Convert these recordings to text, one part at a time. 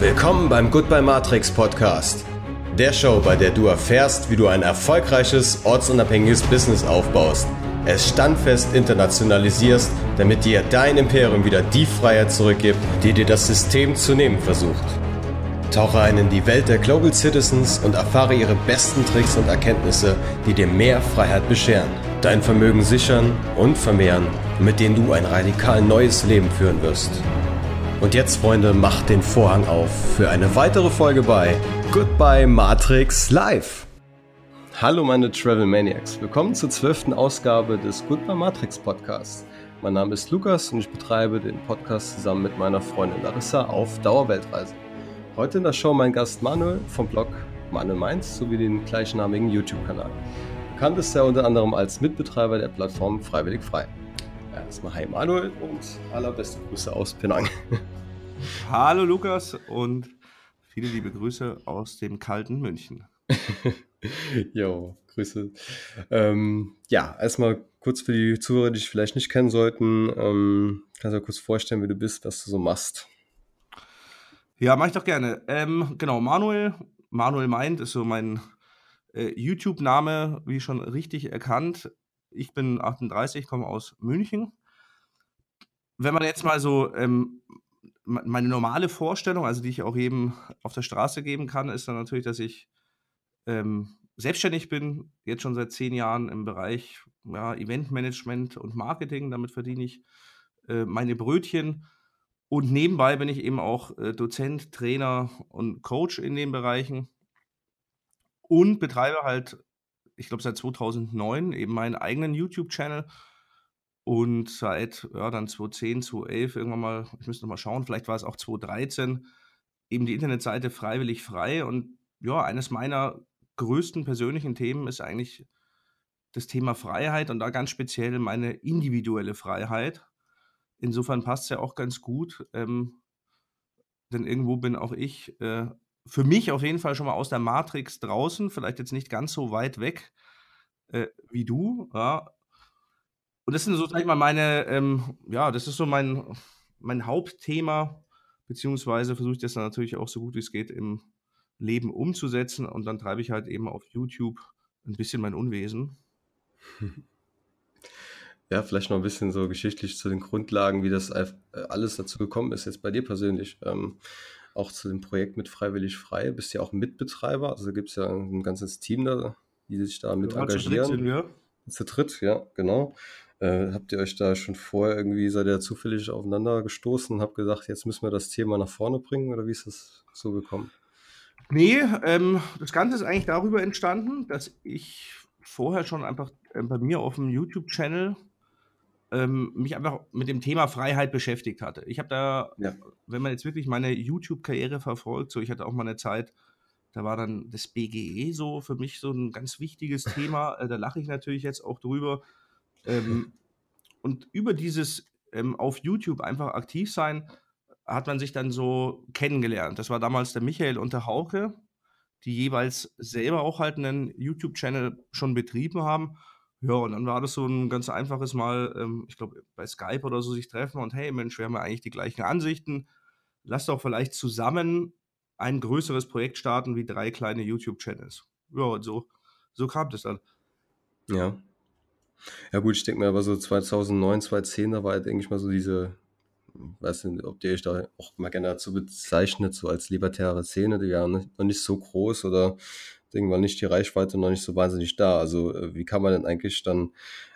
Willkommen beim Goodbye Matrix Podcast. Der Show, bei der du erfährst, wie du ein erfolgreiches, ortsunabhängiges Business aufbaust, es standfest internationalisierst, damit dir dein Imperium wieder die Freiheit zurückgibt, die dir das System zu nehmen versucht. Tauche ein in die Welt der Global Citizens und erfahre ihre besten Tricks und Erkenntnisse, die dir mehr Freiheit bescheren, dein Vermögen sichern und vermehren, mit denen du ein radikal neues Leben führen wirst. Und jetzt, Freunde, macht den Vorhang auf für eine weitere Folge bei Goodbye Matrix Live. Hallo meine Travel Maniacs, willkommen zur zwölften Ausgabe des Goodbye Matrix Podcasts. Mein Name ist Lukas und ich betreibe den Podcast zusammen mit meiner Freundin Larissa auf Dauerweltreise. Heute in der Show mein Gast Manuel vom Blog Manuel Mainz sowie den gleichnamigen YouTube-Kanal. Bekannt ist er unter anderem als Mitbetreiber der Plattform Freiwillig Frei. Erstmal hi Manuel und allerbeste Grüße aus Penang. Hallo Lukas und viele liebe Grüße aus dem kalten München. jo, Grüße. Ähm, ja, erstmal kurz für die Zuhörer, die dich vielleicht nicht kennen sollten. Ähm, kannst du dir kurz vorstellen, wie du bist, was du so machst? Ja, mache ich doch gerne. Ähm, genau, Manuel, Manuel meint, ist so mein äh, YouTube-Name, wie schon richtig erkannt ich bin 38, komme aus München. Wenn man jetzt mal so ähm, meine normale Vorstellung, also die ich auch eben auf der Straße geben kann, ist dann natürlich, dass ich ähm, selbstständig bin, jetzt schon seit zehn Jahren im Bereich ja, Eventmanagement und Marketing. Damit verdiene ich äh, meine Brötchen. Und nebenbei bin ich eben auch äh, Dozent, Trainer und Coach in den Bereichen und betreibe halt ich glaube, seit 2009 eben meinen eigenen YouTube-Channel. Und seit, ja, dann 2010, 2011 irgendwann mal, ich müsste noch mal schauen, vielleicht war es auch 2013, eben die Internetseite Freiwillig Frei. Und ja, eines meiner größten persönlichen Themen ist eigentlich das Thema Freiheit und da ganz speziell meine individuelle Freiheit. Insofern passt es ja auch ganz gut, ähm, denn irgendwo bin auch ich äh, für mich auf jeden Fall schon mal aus der Matrix draußen, vielleicht jetzt nicht ganz so weit weg äh, wie du, ja. Und das sind so, sag ich mal, meine, ähm, ja, das ist so mein, mein Hauptthema, beziehungsweise versuche ich das dann natürlich auch so gut wie es geht im Leben umzusetzen und dann treibe ich halt eben auf YouTube ein bisschen mein Unwesen. Ja, vielleicht noch ein bisschen so geschichtlich zu den Grundlagen, wie das äh, alles dazu gekommen ist, jetzt bei dir persönlich. Ähm, auch zu dem Projekt mit Freiwillig Frei. Bist ja auch Mitbetreiber, also gibt es ja ein ganzes Team da, die sich da mit ja, engagieren. Zu dritt sind wir. Zu dritt, ja, genau. Äh, habt ihr euch da schon vorher irgendwie, seid ihr zufällig aufeinander gestoßen und habt gesagt, jetzt müssen wir das Thema nach vorne bringen oder wie ist das so gekommen? Nee, ähm, das Ganze ist eigentlich darüber entstanden, dass ich vorher schon einfach äh, bei mir auf dem YouTube-Channel ähm, mich einfach mit dem Thema Freiheit beschäftigt hatte. Ich habe da, ja. wenn man jetzt wirklich meine YouTube-Karriere verfolgt, so ich hatte auch mal eine Zeit, da war dann das BGE so für mich so ein ganz wichtiges Thema. Äh, da lache ich natürlich jetzt auch drüber. Ähm, und über dieses ähm, auf YouTube einfach aktiv sein, hat man sich dann so kennengelernt. Das war damals der Michael und der Hauke, die jeweils selber auch halt einen YouTube-Channel schon betrieben haben ja, und dann war das so ein ganz einfaches Mal, ähm, ich glaube, bei Skype oder so sich treffen und hey, Mensch, wir haben ja eigentlich die gleichen Ansichten. Lass doch vielleicht zusammen ein größeres Projekt starten wie drei kleine YouTube-Channels. Ja, und so, so kam das dann. Ja. Ja, gut, ich denke mir aber so 2009, 2010, da war halt, denke ich mal, so diese, weiß nicht, ob ihr euch da auch mal gerne dazu bezeichnet, so als libertäre Szene, die ja noch nicht so groß oder Ding war nicht die Reichweite noch nicht so wahnsinnig da. Also äh, wie kann man denn eigentlich dann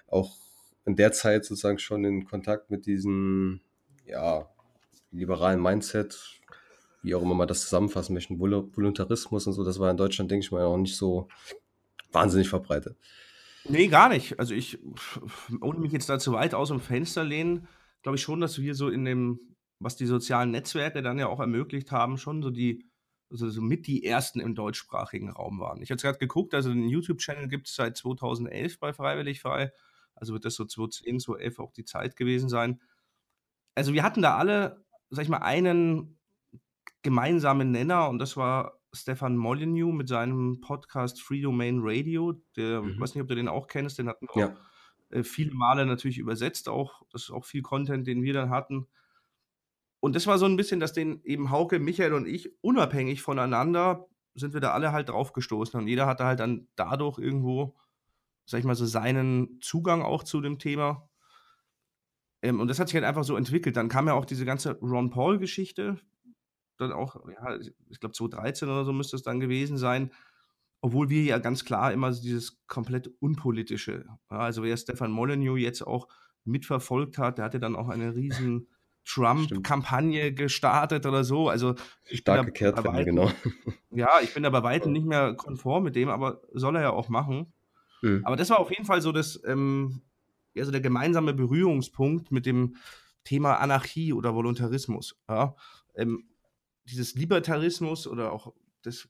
auch in der Zeit sozusagen schon in Kontakt mit diesem ja, liberalen Mindset, wie auch immer man das zusammenfassen möchte, Voluntarismus und so, das war in Deutschland, denke ich mal, auch nicht so wahnsinnig verbreitet. Nee, gar nicht. Also ich, ohne mich jetzt da zu weit aus dem Fenster lehnen, glaube ich schon, dass wir so in dem, was die sozialen Netzwerke dann ja auch ermöglicht haben, schon so die also so mit die ersten im deutschsprachigen Raum waren. Ich habe gerade geguckt, also den YouTube-Channel gibt es seit 2011 bei Freiwillig Frei. Also wird das so 2010, 2011 auch die Zeit gewesen sein. Also wir hatten da alle, sag ich mal, einen gemeinsamen Nenner und das war Stefan Molyneux mit seinem Podcast Free Domain Radio. Der, mhm. weiß nicht, ob du den auch kennst, den hatten wir ja. auch äh, viele Male natürlich übersetzt auch. Das ist auch viel Content, den wir dann hatten. Und das war so ein bisschen, dass den eben Hauke, Michael und ich unabhängig voneinander sind wir da alle halt drauf gestoßen und jeder hatte halt dann dadurch irgendwo, sag ich mal so, seinen Zugang auch zu dem Thema. Ähm, und das hat sich halt einfach so entwickelt. Dann kam ja auch diese ganze Ron Paul-Geschichte, dann auch, ja, ich glaube 2013 oder so müsste es dann gewesen sein, obwohl wir ja ganz klar immer dieses komplett unpolitische, ja, also wer Stefan Molyneux jetzt auch mitverfolgt hat, der hatte dann auch eine riesen Trump-Kampagne gestartet oder so. Also starke Kehrtwende, genau. Ja, ich bin da bei weitem nicht mehr konform mit dem, aber soll er ja auch machen. Mhm. Aber das war auf jeden Fall so das, ähm, also der gemeinsame Berührungspunkt mit dem Thema Anarchie oder Voluntarismus. Ja? Ähm, dieses Libertarismus oder auch das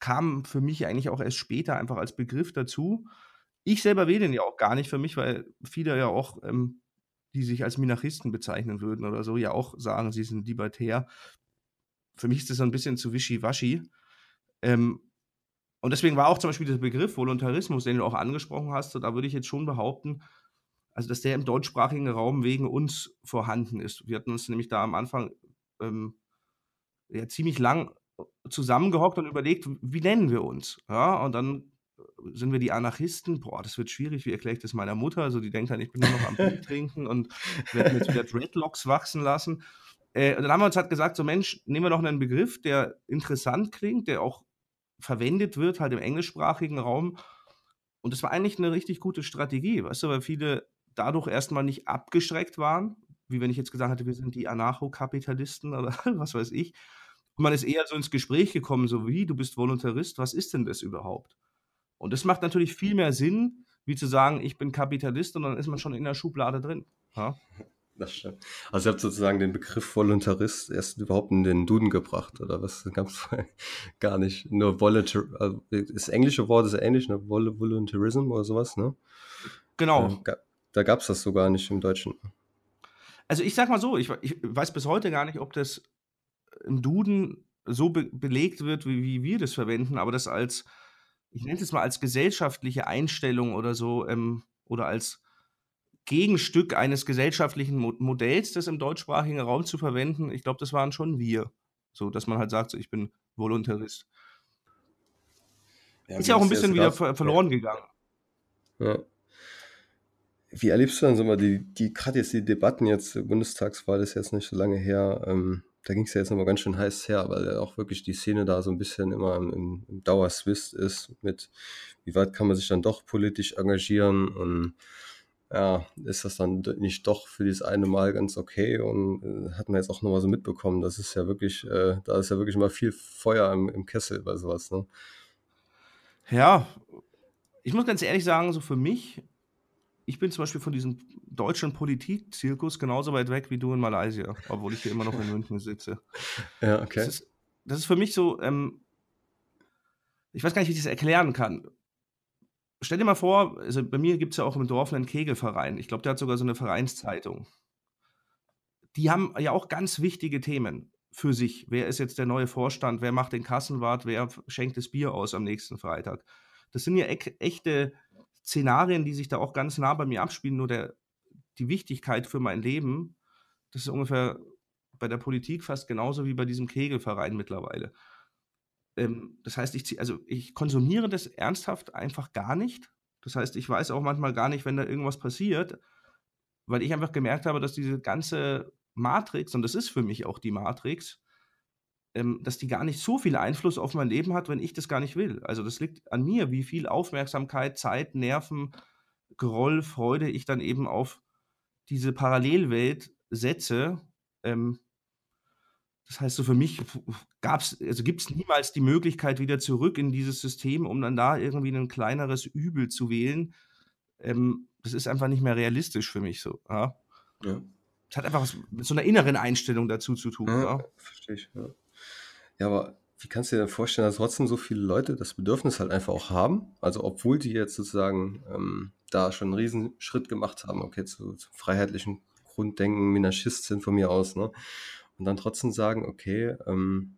kam für mich eigentlich auch erst später einfach als Begriff dazu. Ich selber wähle den ja auch gar nicht für mich, weil viele ja auch ähm, die sich als Minarchisten bezeichnen würden oder so, ja auch sagen, sie sind libertär. Für mich ist das so ein bisschen zu wischiwaschi. Ähm, und deswegen war auch zum Beispiel der Begriff Voluntarismus, den du auch angesprochen hast, da würde ich jetzt schon behaupten, also dass der im deutschsprachigen Raum wegen uns vorhanden ist. Wir hatten uns nämlich da am Anfang ähm, ja, ziemlich lang zusammengehockt und überlegt, wie nennen wir uns? Ja, und dann sind wir die Anarchisten? Boah, das wird schwierig. Wie erkläre ich das meiner Mutter? Also die denkt dann, ich bin nur noch am Bier trinken und werde mir jetzt wieder Dreadlocks wachsen lassen. Äh, und dann haben wir uns halt gesagt, so Mensch, nehmen wir doch einen Begriff, der interessant klingt, der auch verwendet wird, halt im englischsprachigen Raum. Und das war eigentlich eine richtig gute Strategie, weißt du, weil viele dadurch erstmal nicht abgeschreckt waren, wie wenn ich jetzt gesagt hätte, wir sind die Anarchokapitalisten oder was weiß ich. Und man ist eher so ins Gespräch gekommen, so wie, du bist Voluntarist, was ist denn das überhaupt? Und das macht natürlich viel mehr Sinn, wie zu sagen, ich bin Kapitalist und dann ist man schon in der Schublade drin. Ja? Das stimmt. Also ihr habt sozusagen den Begriff Voluntarist erst überhaupt in den Duden gebracht, oder was? Ganz gar nicht. Nur Voluntar, also das englische Wort ist ja ähnlich, ne? Voluntarism oder sowas, ne? Genau. Da, da gab es das sogar nicht im Deutschen. Also ich sag mal so, ich, ich, weiß bis heute gar nicht, ob das im Duden so be belegt wird, wie, wie wir das verwenden, aber das als ich nenne es mal als gesellschaftliche Einstellung oder so, ähm, oder als Gegenstück eines gesellschaftlichen Mo Modells, das im deutschsprachigen Raum zu verwenden, ich glaube, das waren schon wir. So, dass man halt sagt, so, ich bin Voluntarist. Ja, ist ja auch ein bisschen wieder ver verloren gegangen. Ja. Wie erlebst du dann so mal die, die gerade jetzt die Debatten jetzt, Bundestagswahl ist jetzt nicht so lange her, ähm, da ging es ja jetzt nochmal ganz schön heiß her, weil ja auch wirklich die Szene da so ein bisschen immer im, im Dauerswist ist mit, wie weit kann man sich dann doch politisch engagieren und ja, ist das dann nicht doch für dieses eine Mal ganz okay und äh, hat man jetzt auch nochmal so mitbekommen, das ist ja wirklich, äh, da ist ja wirklich mal viel Feuer im, im Kessel bei sowas, ne? Ja, ich muss ganz ehrlich sagen, so für mich ich bin zum Beispiel von diesem deutschen Politikzirkus genauso weit weg wie du in Malaysia, obwohl ich hier immer noch in München sitze. Ja, okay. Das ist, das ist für mich so, ähm, ich weiß gar nicht, wie ich das erklären kann. Stell dir mal vor, also bei mir gibt es ja auch im Dorf einen Kegelverein. Ich glaube, der hat sogar so eine Vereinszeitung. Die haben ja auch ganz wichtige Themen für sich. Wer ist jetzt der neue Vorstand? Wer macht den Kassenwart? Wer schenkt das Bier aus am nächsten Freitag? Das sind ja echte Szenarien, die sich da auch ganz nah bei mir abspielen, nur der, die Wichtigkeit für mein Leben, das ist ungefähr bei der Politik fast genauso wie bei diesem Kegelverein mittlerweile. Ähm, das heißt, ich, also ich konsumiere das ernsthaft einfach gar nicht. Das heißt, ich weiß auch manchmal gar nicht, wenn da irgendwas passiert, weil ich einfach gemerkt habe, dass diese ganze Matrix, und das ist für mich auch die Matrix, ähm, dass die gar nicht so viel Einfluss auf mein Leben hat, wenn ich das gar nicht will. Also das liegt an mir, wie viel Aufmerksamkeit, Zeit, Nerven, Groll, Freude ich dann eben auf diese Parallelwelt setze. Ähm, das heißt, so für mich gab's, also gibt es niemals die Möglichkeit wieder zurück in dieses System, um dann da irgendwie ein kleineres Übel zu wählen. Ähm, das ist einfach nicht mehr realistisch für mich so. Ja. ja. Das hat einfach was mit so einer inneren Einstellung dazu zu tun. Ja, ja. verstehe ich. Ja. Ja, aber wie kannst du dir denn vorstellen, dass trotzdem so viele Leute das Bedürfnis halt einfach auch haben? Also obwohl die jetzt sozusagen ähm, da schon einen riesen Schritt gemacht haben, okay, zu, zu freiheitlichen Grunddenken, Minarchist sind von mir aus, ne? Und dann trotzdem sagen, okay, ähm,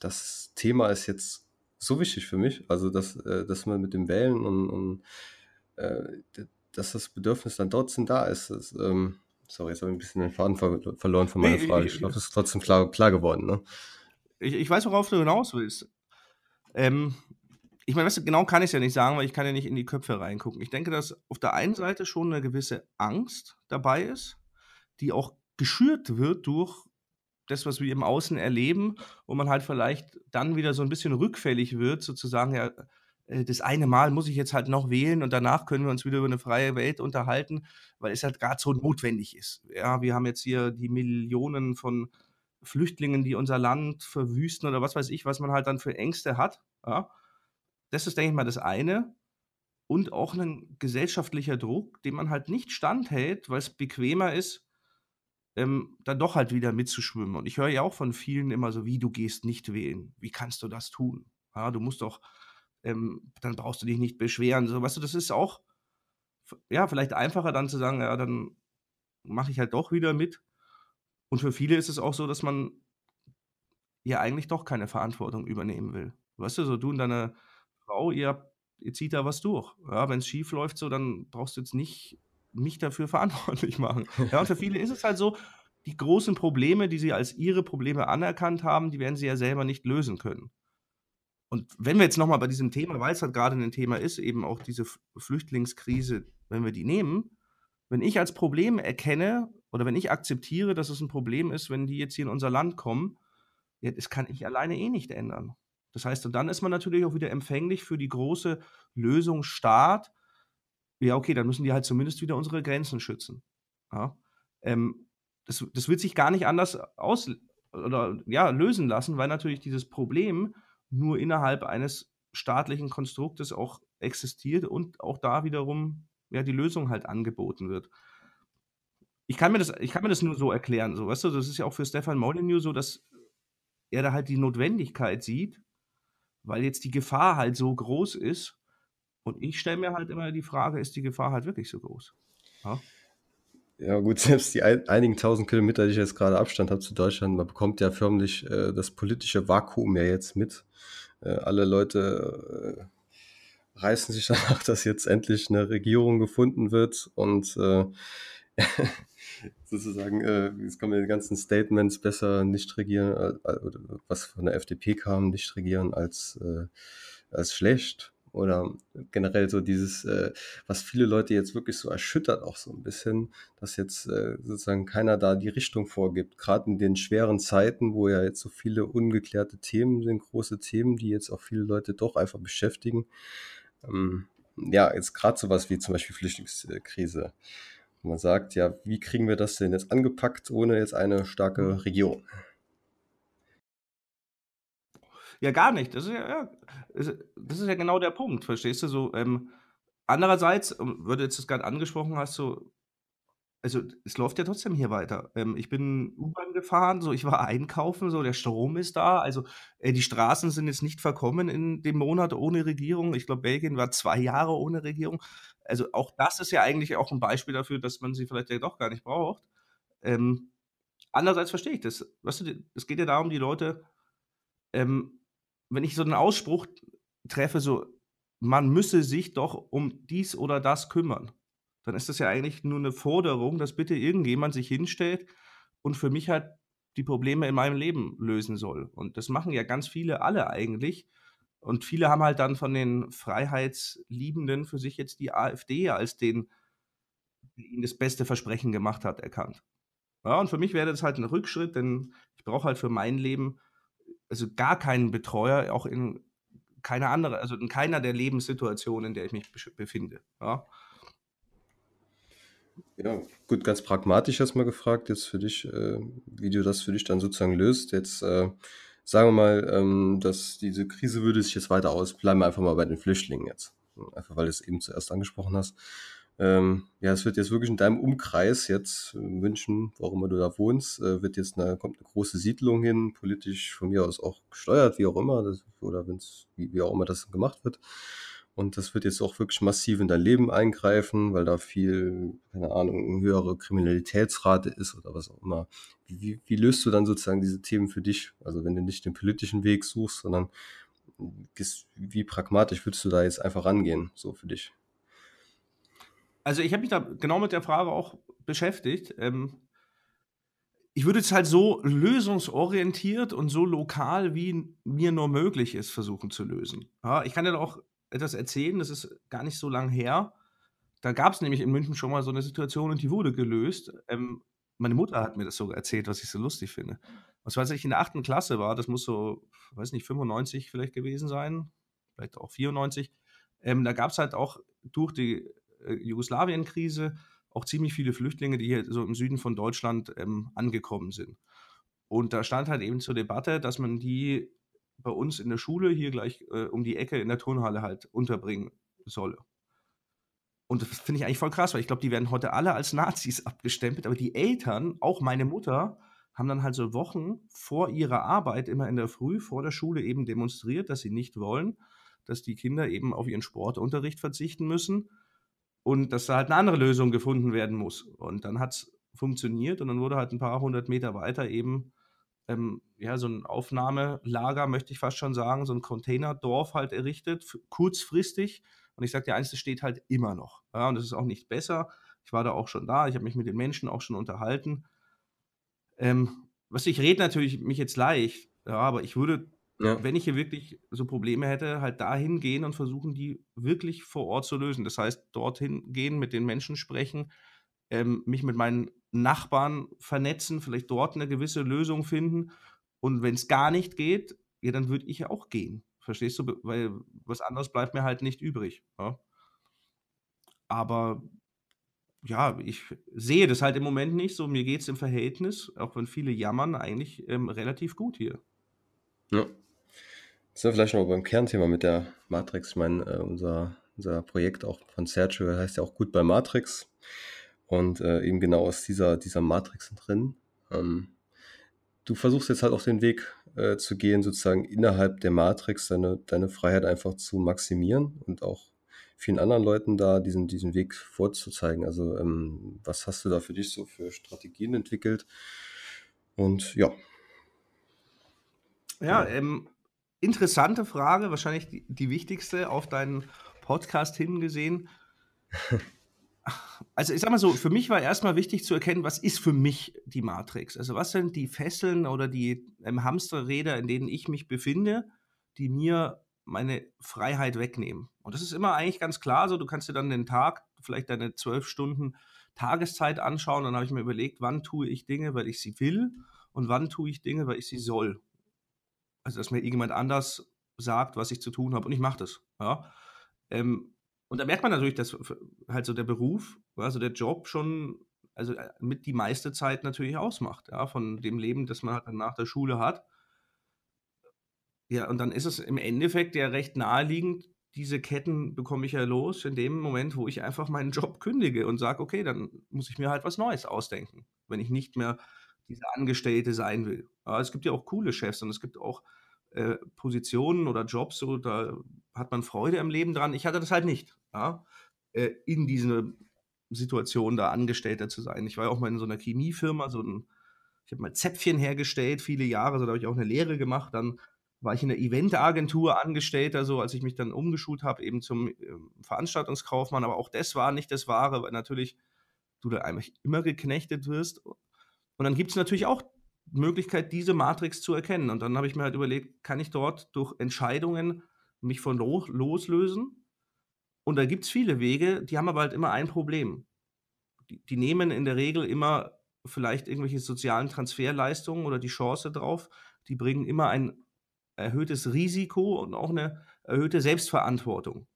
das Thema ist jetzt so wichtig für mich, also dass, äh, dass man mit dem Wählen und, und äh, dass das Bedürfnis dann trotzdem da ist. Das, ähm, Sorry, jetzt habe ich ein bisschen den Faden ver verloren von meiner Frage. Ich, ich glaube, das ist trotzdem klar, klar geworden. Ne? Ich, ich weiß, worauf du hinaus willst. Ähm, ich meine, weißt du, genau kann ich es ja nicht sagen, weil ich kann ja nicht in die Köpfe reingucken. Ich denke, dass auf der einen Seite schon eine gewisse Angst dabei ist, die auch geschürt wird durch das, was wir im Außen erleben, wo man halt vielleicht dann wieder so ein bisschen rückfällig wird, sozusagen, ja, äh, das eine Mal muss ich jetzt halt noch wählen und danach können wir uns wieder über eine freie Welt unterhalten, weil es halt gerade so notwendig ist. Ja, wir haben jetzt hier die Millionen von Flüchtlingen, die unser Land verwüsten oder was weiß ich, was man halt dann für Ängste hat. Ja. Das ist, denke ich mal, das eine. Und auch ein gesellschaftlicher Druck, den man halt nicht standhält, weil es bequemer ist, ähm, dann doch halt wieder mitzuschwimmen. Und ich höre ja auch von vielen immer so, wie du gehst nicht wählen. Wie kannst du das tun? Ja, du musst doch, ähm, dann brauchst du dich nicht beschweren. So, weißt du, das ist auch, ja, vielleicht einfacher dann zu sagen, ja, dann mache ich halt doch wieder mit. Und für viele ist es auch so, dass man ja eigentlich doch keine Verantwortung übernehmen will. Weißt du, so du und deine Frau, ihr, ihr zieht da was durch. Ja, wenn es schief läuft, so, dann brauchst du jetzt nicht mich dafür verantwortlich machen. Ja, und für viele ist es halt so, die großen Probleme, die sie als ihre Probleme anerkannt haben, die werden sie ja selber nicht lösen können. Und wenn wir jetzt nochmal bei diesem Thema, weil es halt gerade ein Thema ist, eben auch diese Flüchtlingskrise, wenn wir die nehmen, wenn ich als Problem erkenne oder wenn ich akzeptiere, dass es ein Problem ist, wenn die jetzt hier in unser Land kommen, ja, das kann ich alleine eh nicht ändern. Das heißt, und dann ist man natürlich auch wieder empfänglich für die große Lösung Staat. Ja, okay, dann müssen die halt zumindest wieder unsere Grenzen schützen. Ja, ähm, das, das wird sich gar nicht anders aus oder ja, lösen lassen, weil natürlich dieses Problem nur innerhalb eines staatlichen Konstruktes auch existiert und auch da wiederum ja, die Lösung halt angeboten wird. Ich kann, mir das, ich kann mir das nur so erklären, so, weißt du, das ist ja auch für Stefan Molyneux so, dass er da halt die Notwendigkeit sieht, weil jetzt die Gefahr halt so groß ist. Und ich stelle mir halt immer die Frage, ist die Gefahr halt wirklich so groß? Ja, ja gut, selbst die ein, einigen tausend Kilometer, die ich jetzt gerade Abstand habe zu Deutschland, man bekommt ja förmlich äh, das politische Vakuum ja jetzt mit. Äh, alle Leute äh, reißen sich danach, dass jetzt endlich eine Regierung gefunden wird und äh, sozusagen, äh, es kommen die ganzen Statements besser nicht regieren, äh, was von der FDP kam, nicht regieren als, äh, als schlecht. Oder generell so dieses, äh, was viele Leute jetzt wirklich so erschüttert, auch so ein bisschen, dass jetzt äh, sozusagen keiner da die Richtung vorgibt. Gerade in den schweren Zeiten, wo ja jetzt so viele ungeklärte Themen sind, große Themen, die jetzt auch viele Leute doch einfach beschäftigen. Ähm, ja, jetzt gerade sowas wie zum Beispiel Flüchtlingskrise man sagt, ja, wie kriegen wir das denn jetzt angepackt ohne jetzt eine starke. Regierung? Ja, gar nicht. Das ist ja, ja, das ist ja genau der Punkt, verstehst du? So, ähm, andererseits, ähm, würde jetzt das gerade angesprochen hast, so, also es läuft ja trotzdem hier weiter. Ähm, ich bin U-Bahn gefahren, so ich war einkaufen, so der Strom ist da. Also äh, die Straßen sind jetzt nicht verkommen in dem Monat ohne Regierung. Ich glaube, Belgien war zwei Jahre ohne Regierung. Also auch das ist ja eigentlich auch ein Beispiel dafür, dass man sie vielleicht ja doch gar nicht braucht. Ähm, andererseits verstehe ich das. Weißt du, es geht ja darum, die Leute, ähm, wenn ich so einen Ausspruch treffe, so man müsse sich doch um dies oder das kümmern dann ist das ja eigentlich nur eine Forderung, dass bitte irgendjemand sich hinstellt und für mich halt die Probleme in meinem Leben lösen soll. Und das machen ja ganz viele, alle eigentlich. Und viele haben halt dann von den Freiheitsliebenden für sich jetzt die AfD als den, der ihnen das beste Versprechen gemacht hat, erkannt. Ja, und für mich wäre das halt ein Rückschritt, denn ich brauche halt für mein Leben also gar keinen Betreuer, auch in keiner andere, also in keiner der Lebenssituationen, in der ich mich befinde. Ja. Ja, gut, ganz pragmatisch erstmal gefragt, jetzt für dich, äh, wie du das für dich dann sozusagen löst. Jetzt äh, sagen wir mal, ähm, dass diese Krise würde sich jetzt weiter aus, bleiben wir einfach mal bei den Flüchtlingen jetzt. Einfach weil du es eben zuerst angesprochen hast. Ähm, ja, es wird jetzt wirklich in deinem Umkreis jetzt in München, wo auch immer du da wohnst, äh, wird jetzt eine, kommt eine große Siedlung hin, politisch von mir aus auch gesteuert, wie auch immer, das, oder wenn's, wie, wie auch immer das gemacht wird. Und das wird jetzt auch wirklich massiv in dein Leben eingreifen, weil da viel, keine Ahnung, eine höhere Kriminalitätsrate ist oder was auch immer. Wie, wie löst du dann sozusagen diese Themen für dich? Also wenn du nicht den politischen Weg suchst, sondern wie pragmatisch würdest du da jetzt einfach rangehen, so für dich? Also ich habe mich da genau mit der Frage auch beschäftigt. Ähm, ich würde es halt so lösungsorientiert und so lokal, wie mir nur möglich ist, versuchen zu lösen. Ich kann ja auch etwas erzählen, das ist gar nicht so lang her. Da gab es nämlich in München schon mal so eine Situation und die wurde gelöst. Ähm, meine Mutter hat mir das sogar erzählt, was ich so lustig finde. Was weiß ich in der achten Klasse war, das muss so, weiß nicht, 95 vielleicht gewesen sein, vielleicht auch 94. Ähm, da gab es halt auch durch die äh, Jugoslawien-Krise auch ziemlich viele Flüchtlinge, die hier so im Süden von Deutschland ähm, angekommen sind. Und da stand halt eben zur Debatte, dass man die bei uns in der Schule hier gleich äh, um die Ecke in der Turnhalle halt unterbringen solle. Und das finde ich eigentlich voll krass, weil ich glaube, die werden heute alle als Nazis abgestempelt, aber die Eltern, auch meine Mutter, haben dann halt so Wochen vor ihrer Arbeit immer in der Früh vor der Schule eben demonstriert, dass sie nicht wollen, dass die Kinder eben auf ihren Sportunterricht verzichten müssen und dass da halt eine andere Lösung gefunden werden muss. Und dann hat es funktioniert und dann wurde halt ein paar hundert Meter weiter eben ähm, ja, so ein Aufnahmelager, möchte ich fast schon sagen, so ein Containerdorf halt errichtet, kurzfristig. Und ich sage dir eins, das steht halt immer noch. Ja, und das ist auch nicht besser. Ich war da auch schon da, ich habe mich mit den Menschen auch schon unterhalten. Ähm, was ich rede natürlich mich jetzt leicht, ja, aber ich würde ja. wenn ich hier wirklich so Probleme hätte, halt dahin gehen und versuchen, die wirklich vor Ort zu lösen. Das heißt, dorthin gehen, mit den Menschen sprechen, ähm, mich mit meinen Nachbarn vernetzen, vielleicht dort eine gewisse Lösung finden. Und wenn es gar nicht geht, ja, dann würde ich auch gehen. Verstehst du? Weil was anderes bleibt mir halt nicht übrig. Ja? Aber ja, ich sehe das halt im Moment nicht so. Mir geht es im Verhältnis, auch wenn viele jammern, eigentlich ähm, relativ gut hier. Ja. Sind wir vielleicht noch beim Kernthema mit der Matrix. Ich meine, äh, unser, unser Projekt auch von Sergio heißt ja auch gut bei Matrix. Und äh, eben genau aus dieser, dieser Matrix drin. Ähm, du versuchst jetzt halt auch den Weg äh, zu gehen, sozusagen innerhalb der Matrix deine, deine Freiheit einfach zu maximieren und auch vielen anderen Leuten da diesen, diesen Weg vorzuzeigen. Also ähm, was hast du da für dich so für Strategien entwickelt? Und ja. Ja, ähm, interessante Frage, wahrscheinlich die, die wichtigste auf deinen Podcast hingesehen. Also ich sag mal so, für mich war erstmal wichtig zu erkennen, was ist für mich die Matrix? Also was sind die Fesseln oder die ähm, Hamsterräder, in denen ich mich befinde, die mir meine Freiheit wegnehmen? Und das ist immer eigentlich ganz klar so, du kannst dir dann den Tag, vielleicht deine zwölf Stunden Tageszeit anschauen. Dann habe ich mir überlegt, wann tue ich Dinge, weil ich sie will und wann tue ich Dinge, weil ich sie soll also dass mir irgendjemand anders sagt, was ich zu tun habe und ich mache das. Ja? Ähm, und da merkt man natürlich, dass halt so der Beruf, also der Job schon, also äh, mit die meiste Zeit natürlich ausmacht, ja, von dem Leben, das man halt nach der Schule hat. Ja, und dann ist es im Endeffekt ja recht naheliegend, diese Ketten bekomme ich ja los in dem Moment, wo ich einfach meinen Job kündige und sage, okay, dann muss ich mir halt was Neues ausdenken, wenn ich nicht mehr dieser Angestellte sein will. Ja, es gibt ja auch coole Chefs und es gibt auch äh, Positionen oder Jobs, so, da hat man Freude im Leben dran. Ich hatte das halt nicht, ja, äh, in diese Situation da Angestellter zu sein. Ich war ja auch mal in so einer Chemiefirma, so ein, ich habe mal Zäpfchen hergestellt, viele Jahre, so da habe ich auch eine Lehre gemacht. Dann war ich in der Eventagentur Angestellter, so als ich mich dann umgeschult habe, eben zum äh, Veranstaltungskaufmann. Aber auch das war nicht das Wahre, weil natürlich du da eigentlich immer geknechtet wirst und dann gibt es natürlich auch Möglichkeit, diese Matrix zu erkennen. Und dann habe ich mir halt überlegt, kann ich dort durch Entscheidungen mich von loslösen? Und da gibt es viele Wege, die haben aber halt immer ein Problem. Die, die, nehmen in der Regel immer vielleicht irgendwelche sozialen Transferleistungen oder die Chance drauf. Die bringen immer ein erhöhtes Risiko und auch eine erhöhte Selbstverantwortung.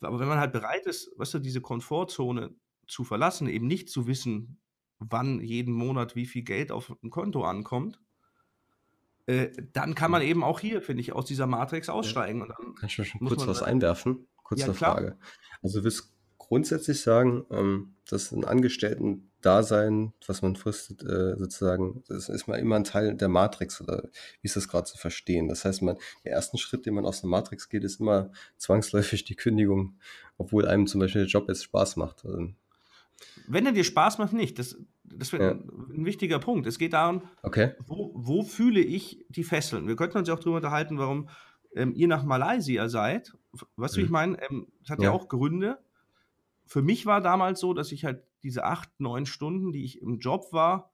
Aber wenn man halt bereit ist, weißt du, diese Komfortzone zu verlassen, eben nicht zu wissen, wann jeden Monat wie viel Geld auf dem Konto ankommt, äh, dann kann man eben auch hier, finde ich, aus dieser Matrix aussteigen. Ja. Kann ich schon kurz was einwerfen? Kurz ja. Frage. Also du willst grundsätzlich sagen, ähm, dass ein Angestellten-Dasein, was man fristet, äh, sozusagen, das ist mal immer ein Teil der Matrix oder wie ist das gerade zu verstehen? Das heißt, man, der erste Schritt, den man aus der Matrix geht, ist immer zwangsläufig die Kündigung, obwohl einem zum Beispiel der Job jetzt Spaß macht. Also, wenn er dir Spaß macht, nicht. Das, das wird ja. ein wichtiger Punkt. Es geht darum, okay. wo, wo, fühle ich die Fesseln? Wir könnten uns ja auch darüber unterhalten, warum ähm, ihr nach Malaysia seid. Weißt du, mhm. ich meine? Ähm, das hat ja. ja. auch Gründe. für mich war damals so, dass ich halt diese acht, neun Stunden, die ich im Job war,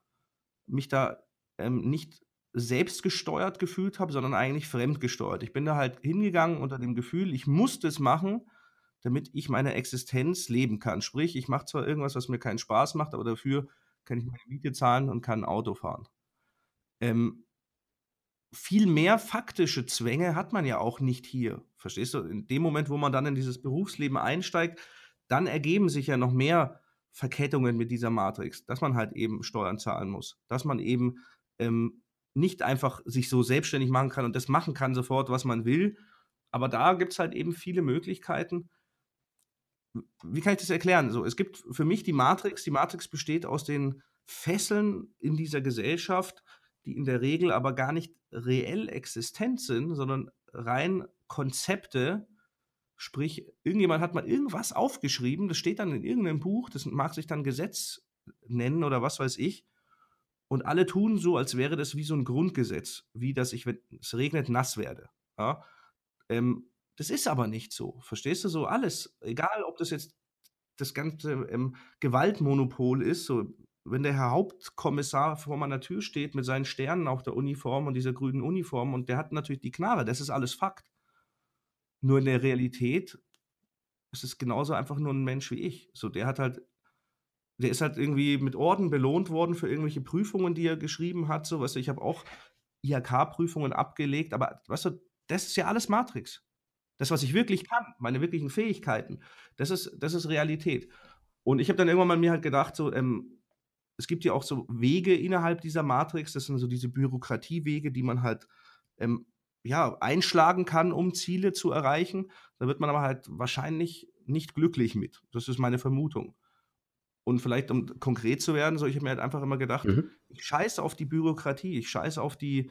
mich da ähm, nicht selbstgesteuert gefühlt habe, sondern eigentlich fremdgesteuert. Ich bin da halt hingegangen unter dem Gefühl, ich musste es machen, damit ich meine Existenz leben kann. Sprich, ich mache zwar irgendwas, was mir keinen Spaß macht, aber dafür kann ich meine Miete zahlen und kann ein Auto fahren. Ähm, viel mehr faktische Zwänge hat man ja auch nicht hier. Verstehst du? In dem Moment, wo man dann in dieses Berufsleben einsteigt, dann ergeben sich ja noch mehr Verkettungen mit dieser Matrix, dass man halt eben Steuern zahlen muss, dass man eben ähm, nicht einfach sich so selbstständig machen kann und das machen kann sofort, was man will. Aber da gibt es halt eben viele Möglichkeiten. Wie kann ich das erklären? So, es gibt für mich die Matrix. Die Matrix besteht aus den Fesseln in dieser Gesellschaft, die in der Regel aber gar nicht reell existent sind, sondern rein Konzepte. Sprich, irgendjemand hat mal irgendwas aufgeschrieben, das steht dann in irgendeinem Buch, das mag sich dann Gesetz nennen oder was weiß ich. Und alle tun so, als wäre das wie so ein Grundgesetz, wie dass ich, wenn es regnet, nass werde. Ja? Ähm, das ist aber nicht so. Verstehst du so alles? Egal, ob das jetzt das ganze ähm, Gewaltmonopol ist, so wenn der Herr Hauptkommissar vor meiner Tür steht mit seinen Sternen auf der Uniform und dieser grünen Uniform und der hat natürlich die Knarre, das ist alles Fakt. Nur in der Realität ist es genauso einfach nur ein Mensch wie ich. So, der hat halt, der ist halt irgendwie mit Orden belohnt worden für irgendwelche Prüfungen, die er geschrieben hat. So, weißt du, ich habe auch IHK-Prüfungen abgelegt, aber weißt du, das ist ja alles Matrix. Das, was ich wirklich kann, meine wirklichen Fähigkeiten, das ist, das ist Realität. Und ich habe dann irgendwann mal mir halt gedacht, so, ähm, es gibt ja auch so Wege innerhalb dieser Matrix, das sind so diese Bürokratiewege, die man halt ähm, ja, einschlagen kann, um Ziele zu erreichen. Da wird man aber halt wahrscheinlich nicht glücklich mit. Das ist meine Vermutung. Und vielleicht, um konkret zu werden, so ich habe mir halt einfach immer gedacht, mhm. ich scheiße auf die Bürokratie, ich scheiße auf die,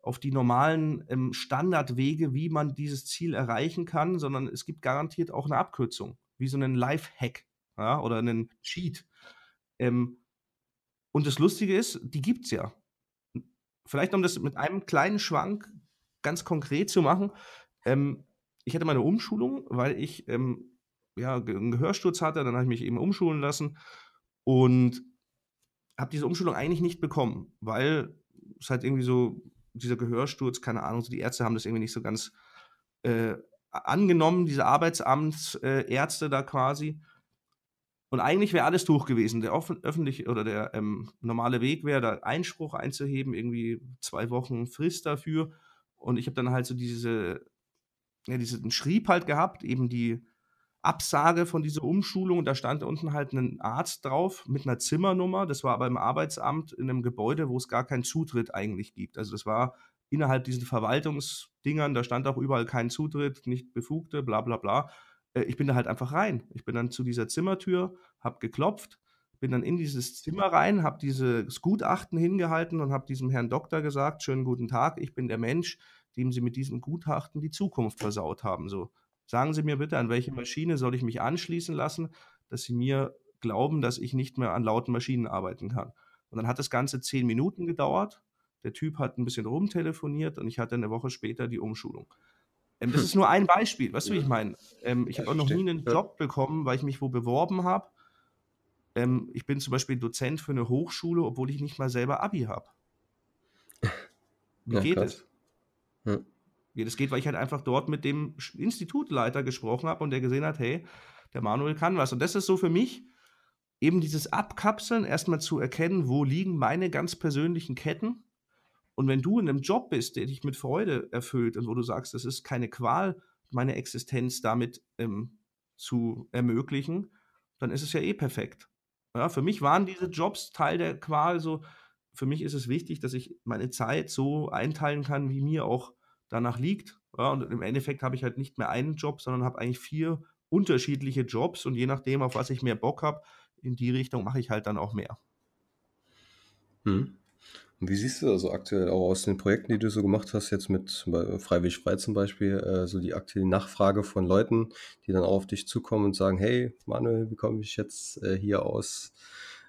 auf die normalen ähm, Standardwege, wie man dieses Ziel erreichen kann, sondern es gibt garantiert auch eine Abkürzung, wie so einen Life-Hack ja, oder einen Cheat. Ähm, und das Lustige ist, die gibt es ja. Vielleicht, um das mit einem kleinen Schwank ganz konkret zu machen. Ähm, ich hatte meine Umschulung, weil ich ähm, ja, einen Gehörsturz hatte. Dann habe ich mich eben umschulen lassen und habe diese Umschulung eigentlich nicht bekommen, weil es halt irgendwie so, dieser Gehörsturz, keine Ahnung, so die Ärzte haben das irgendwie nicht so ganz äh, angenommen, diese Arbeitsamtsärzte äh, da quasi. Und eigentlich wäre alles durch gewesen. Der öffentliche oder der ähm, normale Weg wäre, da Einspruch einzuheben, irgendwie zwei Wochen Frist dafür. Und ich habe dann halt so diese, ja, diesen Schrieb halt gehabt, eben die Absage von dieser Umschulung. Und da stand unten halt ein Arzt drauf mit einer Zimmernummer. Das war aber im Arbeitsamt in einem Gebäude, wo es gar keinen Zutritt eigentlich gibt. Also das war innerhalb diesen Verwaltungsdingern, da stand auch überall kein Zutritt, nicht Befugte, bla bla bla. Äh, ich bin da halt einfach rein. Ich bin dann zu dieser Zimmertür, habe geklopft, bin dann in dieses Zimmer rein, habe dieses Gutachten hingehalten und habe diesem Herrn Doktor gesagt, schönen guten Tag, ich bin der Mensch, dem Sie mit diesem Gutachten die Zukunft versaut haben. So, sagen Sie mir bitte, an welche Maschine soll ich mich anschließen lassen, dass Sie mir glauben, dass ich nicht mehr an lauten Maschinen arbeiten kann. Und dann hat das Ganze zehn Minuten gedauert. Der Typ hat ein bisschen rumtelefoniert und ich hatte eine Woche später die Umschulung. Ähm, das ist nur ein Beispiel, weißt du, wie ich meine? Ähm, ich habe auch noch nie einen Job bekommen, weil ich mich wo beworben habe. Ähm, ich bin zum Beispiel Dozent für eine Hochschule, obwohl ich nicht mal selber Abi habe. Wie ja, geht es? Ja. Wie das geht, weil ich halt einfach dort mit dem Institutleiter gesprochen habe und der gesehen hat, hey, der Manuel kann was. Und das ist so für mich eben dieses Abkapseln, erstmal zu erkennen, wo liegen meine ganz persönlichen Ketten und wenn du in einem Job bist, der dich mit Freude erfüllt und wo du sagst, das ist keine Qual, meine Existenz damit ähm, zu ermöglichen, dann ist es ja eh perfekt. Ja, für mich waren diese Jobs Teil der Qual. So, für mich ist es wichtig, dass ich meine Zeit so einteilen kann, wie mir auch danach liegt. Ja, und im Endeffekt habe ich halt nicht mehr einen Job, sondern habe eigentlich vier unterschiedliche Jobs und je nachdem, auf was ich mehr Bock habe, in die Richtung mache ich halt dann auch mehr. Hm. Und wie siehst du also aktuell auch aus den Projekten, die du so gemacht hast, jetzt mit Freiwillig Frei zum Beispiel, äh, so die aktuelle Nachfrage von Leuten, die dann auch auf dich zukommen und sagen, hey Manuel, wie komme ich jetzt äh, hier aus,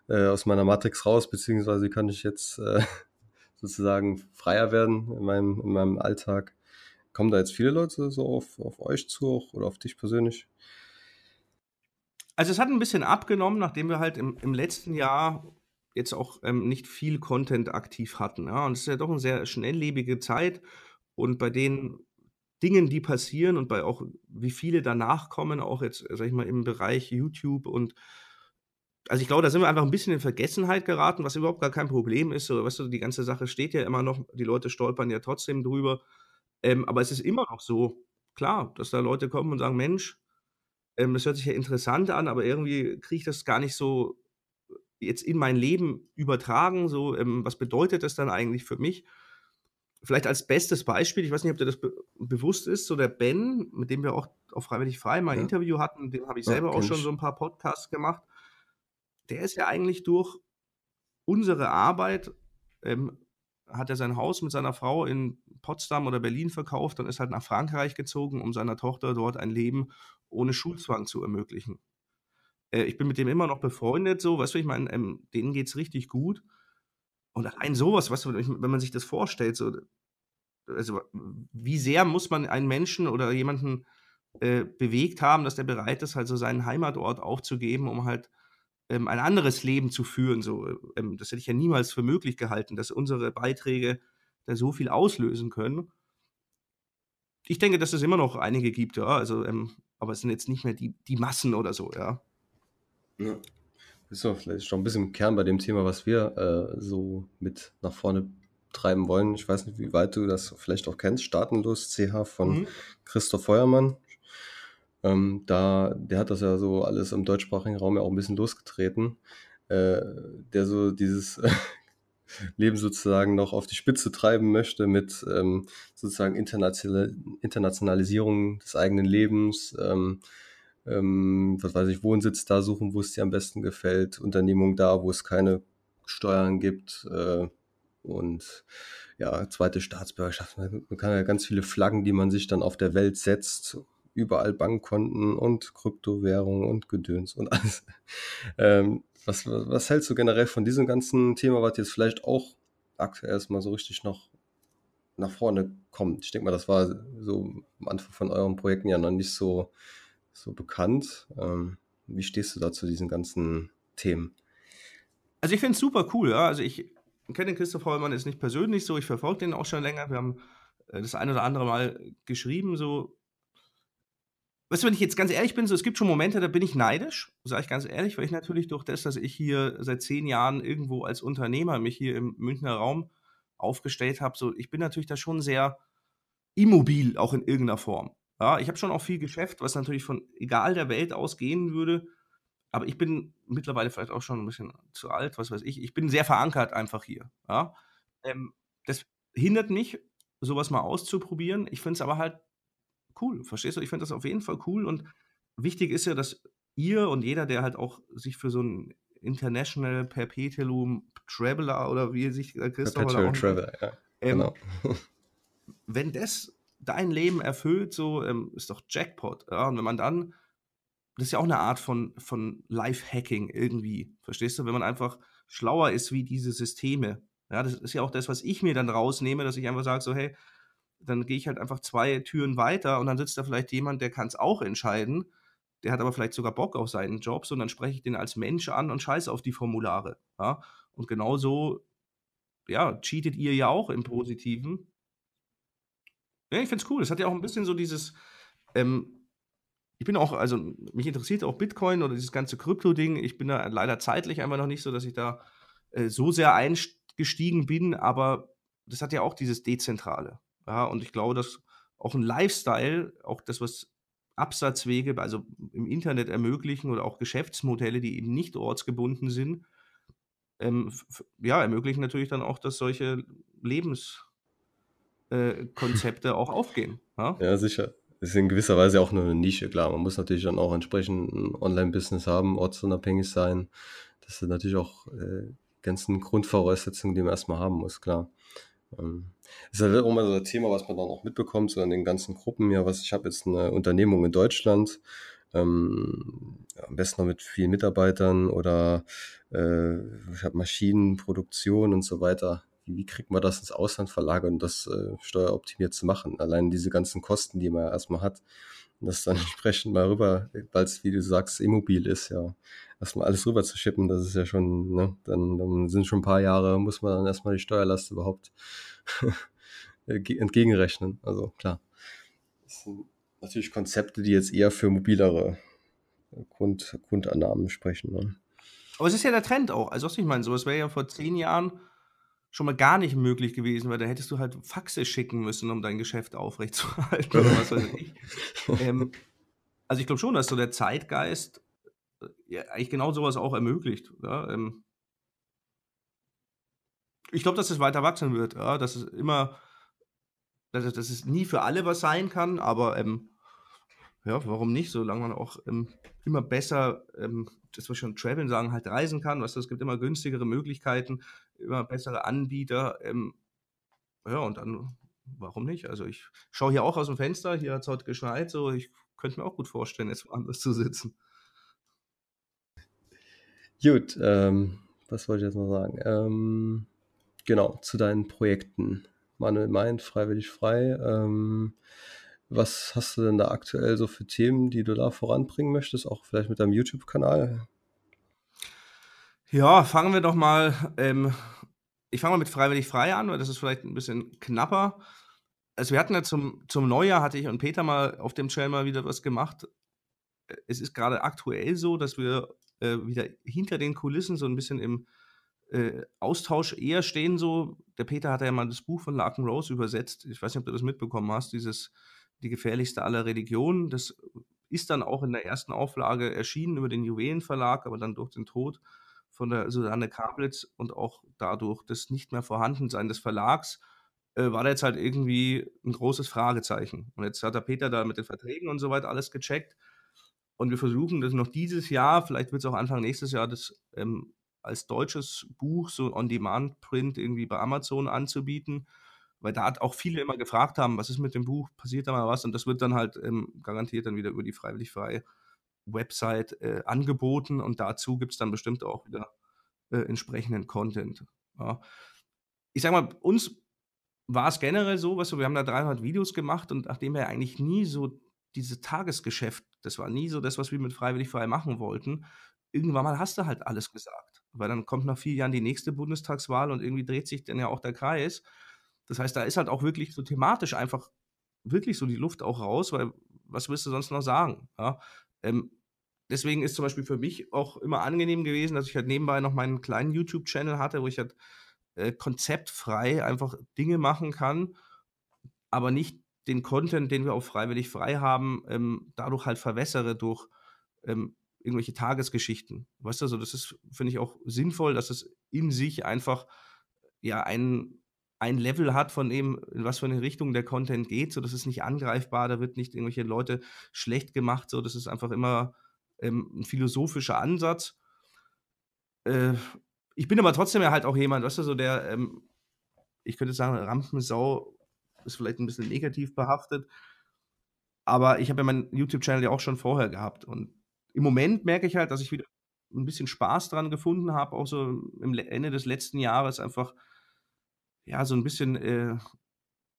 äh, aus meiner Matrix raus, beziehungsweise wie kann ich jetzt äh, sozusagen freier werden in meinem, in meinem Alltag? Kommen da jetzt viele Leute so auf, auf euch zu auch, oder auf dich persönlich? Also es hat ein bisschen abgenommen, nachdem wir halt im, im letzten Jahr jetzt auch ähm, nicht viel Content aktiv hatten. Ja? Und es ist ja doch eine sehr schnelllebige Zeit. Und bei den Dingen, die passieren und bei auch wie viele danach kommen, auch jetzt, sag ich mal, im Bereich YouTube und also ich glaube, da sind wir einfach ein bisschen in Vergessenheit geraten, was überhaupt gar kein Problem ist. So, weißt du, die ganze Sache steht ja immer noch, die Leute stolpern ja trotzdem drüber. Ähm, aber es ist immer noch so, klar, dass da Leute kommen und sagen, Mensch, ähm, das hört sich ja interessant an, aber irgendwie kriege ich das gar nicht so jetzt in mein Leben übertragen. So, ähm, was bedeutet das dann eigentlich für mich? Vielleicht als bestes Beispiel, ich weiß nicht, ob dir das be bewusst ist, so der Ben, mit dem wir auch auf Freiwillig Frei mal ein ja. Interview hatten, den habe ich selber ja, auch schon so ein paar Podcasts gemacht. Der ist ja eigentlich durch unsere Arbeit, ähm, hat er sein Haus mit seiner Frau in Potsdam oder Berlin verkauft und ist halt nach Frankreich gezogen, um seiner Tochter dort ein Leben ohne Schulzwang zu ermöglichen. Äh, ich bin mit dem immer noch befreundet, so, weißt du, ich meine, ähm, denen geht es richtig gut. Und allein sowas, weißt du, wenn man sich das vorstellt, so, also wie sehr muss man einen Menschen oder jemanden äh, bewegt haben, dass der bereit ist, halt so seinen Heimatort aufzugeben, um halt ähm, ein anderes Leben zu führen. So, ähm, das hätte ich ja niemals für möglich gehalten, dass unsere Beiträge da so viel auslösen können. Ich denke, dass es immer noch einige gibt, ja, also, ähm, aber es sind jetzt nicht mehr die, die Massen oder so, ja. Ja. Ist doch vielleicht schon ein bisschen im Kern bei dem Thema, was wir äh, so mit nach vorne treiben wollen. Ich weiß nicht, wie weit du das vielleicht auch kennst. Staatenlos CH von mhm. Christoph Feuermann. Ähm, da, der hat das ja so alles im deutschsprachigen Raum ja auch ein bisschen losgetreten. Äh, der so dieses Leben sozusagen noch auf die Spitze treiben möchte mit ähm, sozusagen International Internationalisierung des eigenen Lebens, ähm, ähm, was weiß ich, Wohnsitz da suchen, wo es dir am besten gefällt, Unternehmung da, wo es keine Steuern gibt äh, und ja, zweite Staatsbürgerschaft. Man kann ja ganz viele Flaggen, die man sich dann auf der Welt setzt, überall Bankkonten und Kryptowährungen und Gedöns und alles. Ähm, was, was, hältst du generell von diesem ganzen Thema, was jetzt vielleicht auch aktuell erstmal so richtig noch nach vorne kommt? Ich denke mal, das war so am Anfang von euren Projekten ja noch nicht so so bekannt. Ähm, wie stehst du da zu diesen ganzen Themen? Also ich finde es super cool, ja. Also ich kenne den Christoph Hollmann jetzt nicht persönlich so, ich verfolge den auch schon länger. Wir haben äh, das ein oder andere Mal geschrieben, so. Weißt du, wenn ich jetzt ganz ehrlich bin, so es gibt schon Momente, da bin ich neidisch, sage ich ganz ehrlich, weil ich natürlich durch das, dass ich hier seit zehn Jahren irgendwo als Unternehmer mich hier im Münchner Raum aufgestellt habe, so ich bin natürlich da schon sehr immobil, auch in irgendeiner Form. Ja, ich habe schon auch viel Geschäft, was natürlich von egal der Welt aus gehen würde. Aber ich bin mittlerweile vielleicht auch schon ein bisschen zu alt, was weiß ich. Ich bin sehr verankert einfach hier. Ja? Ähm, das hindert mich, sowas mal auszuprobieren. Ich finde es aber halt cool. Verstehst du? Ich finde das auf jeden Fall cool. Und wichtig ist ja, dass ihr und jeder, der halt auch sich für so ein International Perpetuum Traveler oder wie sich Christoph Perpetual Traveler, ja. Ähm, genau. wenn das dein Leben erfüllt, so ähm, ist doch Jackpot. Ja? Und wenn man dann, das ist ja auch eine Art von, von Life-Hacking irgendwie, verstehst du? Wenn man einfach schlauer ist wie diese Systeme. Ja, das ist ja auch das, was ich mir dann rausnehme, dass ich einfach sage, so, hey, dann gehe ich halt einfach zwei Türen weiter und dann sitzt da vielleicht jemand, der kann es auch entscheiden. Der hat aber vielleicht sogar Bock auf seinen Job, und dann spreche ich den als Mensch an und scheiße auf die Formulare. Ja? Und genauso, ja, cheatet ihr ja auch im Positiven ja, ich finde es cool. Es hat ja auch ein bisschen so dieses, ähm, ich bin auch, also mich interessiert auch Bitcoin oder dieses ganze Krypto-Ding. Ich bin da leider zeitlich einfach noch nicht so, dass ich da äh, so sehr eingestiegen bin, aber das hat ja auch dieses Dezentrale. Ja, und ich glaube, dass auch ein Lifestyle, auch das, was Absatzwege, also im Internet ermöglichen oder auch Geschäftsmodelle, die eben nicht ortsgebunden sind, ähm, ja, ermöglichen natürlich dann auch, dass solche Lebens- äh, Konzepte auch aufgehen. Ja? ja, sicher. Ist in gewisser Weise auch nur eine Nische, klar. Man muss natürlich dann auch entsprechend ein Online-Business haben, ortsunabhängig sein. Das sind natürlich auch äh, ganzen Grundvoraussetzungen, die man erstmal haben muss, klar. Ähm, das ist halt auch mal so ein Thema, was man dann auch mitbekommt, so in den ganzen Gruppen. Ja, was ich habe jetzt eine Unternehmung in Deutschland, ähm, am besten noch mit vielen Mitarbeitern oder äh, ich habe Maschinenproduktion und so weiter wie, kriegt man das ins Ausland verlagert und das äh, steueroptimiert zu machen? Allein diese ganzen Kosten, die man erstmal hat, und das dann entsprechend mal rüber, weil es, wie du sagst, immobil ist, ja, erstmal alles rüber zu schippen, das ist ja schon, ne, dann, dann sind schon ein paar Jahre, muss man dann erstmal die Steuerlast überhaupt entgegenrechnen. Also klar. Das sind natürlich Konzepte, die jetzt eher für mobilere Grund, Grundannahmen sprechen. Ne? Aber es ist ja der Trend auch. Also, was ich meine, sowas wäre ja vor zehn Jahren schon mal gar nicht möglich gewesen, weil da hättest du halt Faxe schicken müssen, um dein Geschäft aufrechtzuerhalten oder was weiß ich. ähm, also ich glaube schon, dass so der Zeitgeist äh, ja, eigentlich genau sowas auch ermöglicht. Ja? Ähm, ich glaube, dass es weiter wachsen wird, ja? dass es immer, dass es, dass es nie für alle was sein kann, aber ähm, ja, warum nicht, solange man auch ähm, immer besser, ähm, das wir schon Traveln sagen, halt reisen kann. Weißt du, es gibt immer günstigere Möglichkeiten, immer bessere Anbieter. Ähm, ja, und dann, warum nicht? Also ich schaue hier auch aus dem Fenster, hier hat es heute geschneit, so ich könnte mir auch gut vorstellen, jetzt woanders zu sitzen. Gut, ähm, was wollte ich jetzt noch sagen? Ähm, genau, zu deinen Projekten. Manuel meint, freiwillig frei. Ähm, was hast du denn da aktuell so für Themen, die du da voranbringen möchtest, auch vielleicht mit deinem YouTube-Kanal? Ja, fangen wir doch mal. Ähm, ich fange mal mit Freiwillig Frei an, weil das ist vielleicht ein bisschen knapper. Also wir hatten ja zum, zum Neujahr, hatte ich und Peter mal auf dem Channel mal wieder was gemacht. Es ist gerade aktuell so, dass wir äh, wieder hinter den Kulissen so ein bisschen im äh, Austausch eher stehen. So, der Peter hat ja mal das Buch von Larkin Rose übersetzt. Ich weiß nicht, ob du das mitbekommen hast, dieses die gefährlichste aller Religionen. Das ist dann auch in der ersten Auflage erschienen über den Juwelenverlag, aber dann durch den Tod von der Susanne Kablitz und auch dadurch das nicht mehr Vorhandensein des Verlags äh, war da jetzt halt irgendwie ein großes Fragezeichen. Und jetzt hat der Peter da mit den Verträgen und so weiter alles gecheckt. Und wir versuchen das noch dieses Jahr, vielleicht wird es auch Anfang nächstes Jahr, das ähm, als deutsches Buch, so On-Demand-Print irgendwie bei Amazon anzubieten weil da auch viele immer gefragt haben, was ist mit dem Buch, passiert da mal was? Und das wird dann halt ähm, garantiert dann wieder über die freiwillig freie Website äh, angeboten und dazu gibt es dann bestimmt auch wieder äh, entsprechenden Content. Ja. Ich sag mal, uns war es generell so, was wir haben da 300 Videos gemacht und nachdem wir eigentlich nie so dieses Tagesgeschäft, das war nie so das, was wir mit freiwillig frei machen wollten, irgendwann mal hast du halt alles gesagt. Weil dann kommt nach vier Jahren die nächste Bundestagswahl und irgendwie dreht sich dann ja auch der Kreis. Das heißt, da ist halt auch wirklich so thematisch einfach wirklich so die Luft auch raus, weil was willst du sonst noch sagen? Ja? Ähm, deswegen ist zum Beispiel für mich auch immer angenehm gewesen, dass ich halt nebenbei noch meinen kleinen YouTube-Channel hatte, wo ich halt äh, konzeptfrei einfach Dinge machen kann, aber nicht den Content, den wir auch freiwillig frei haben, ähm, dadurch halt verwässere durch ähm, irgendwelche Tagesgeschichten. Weißt du, also das ist, finde ich, auch sinnvoll, dass es in sich einfach ja ein ein Level hat von dem, in was für eine Richtung der Content geht, so das ist nicht angreifbar, da wird nicht irgendwelche Leute schlecht gemacht, so das ist einfach immer ähm, ein philosophischer Ansatz. Äh, ich bin aber trotzdem ja halt auch jemand, weißt du, so der, ähm, ich könnte sagen, Rampensau ist vielleicht ein bisschen negativ behaftet, aber ich habe ja meinen YouTube-Channel ja auch schon vorher gehabt und im Moment merke ich halt, dass ich wieder ein bisschen Spaß dran gefunden habe, auch so im Ende des letzten Jahres einfach ja, so ein bisschen, äh,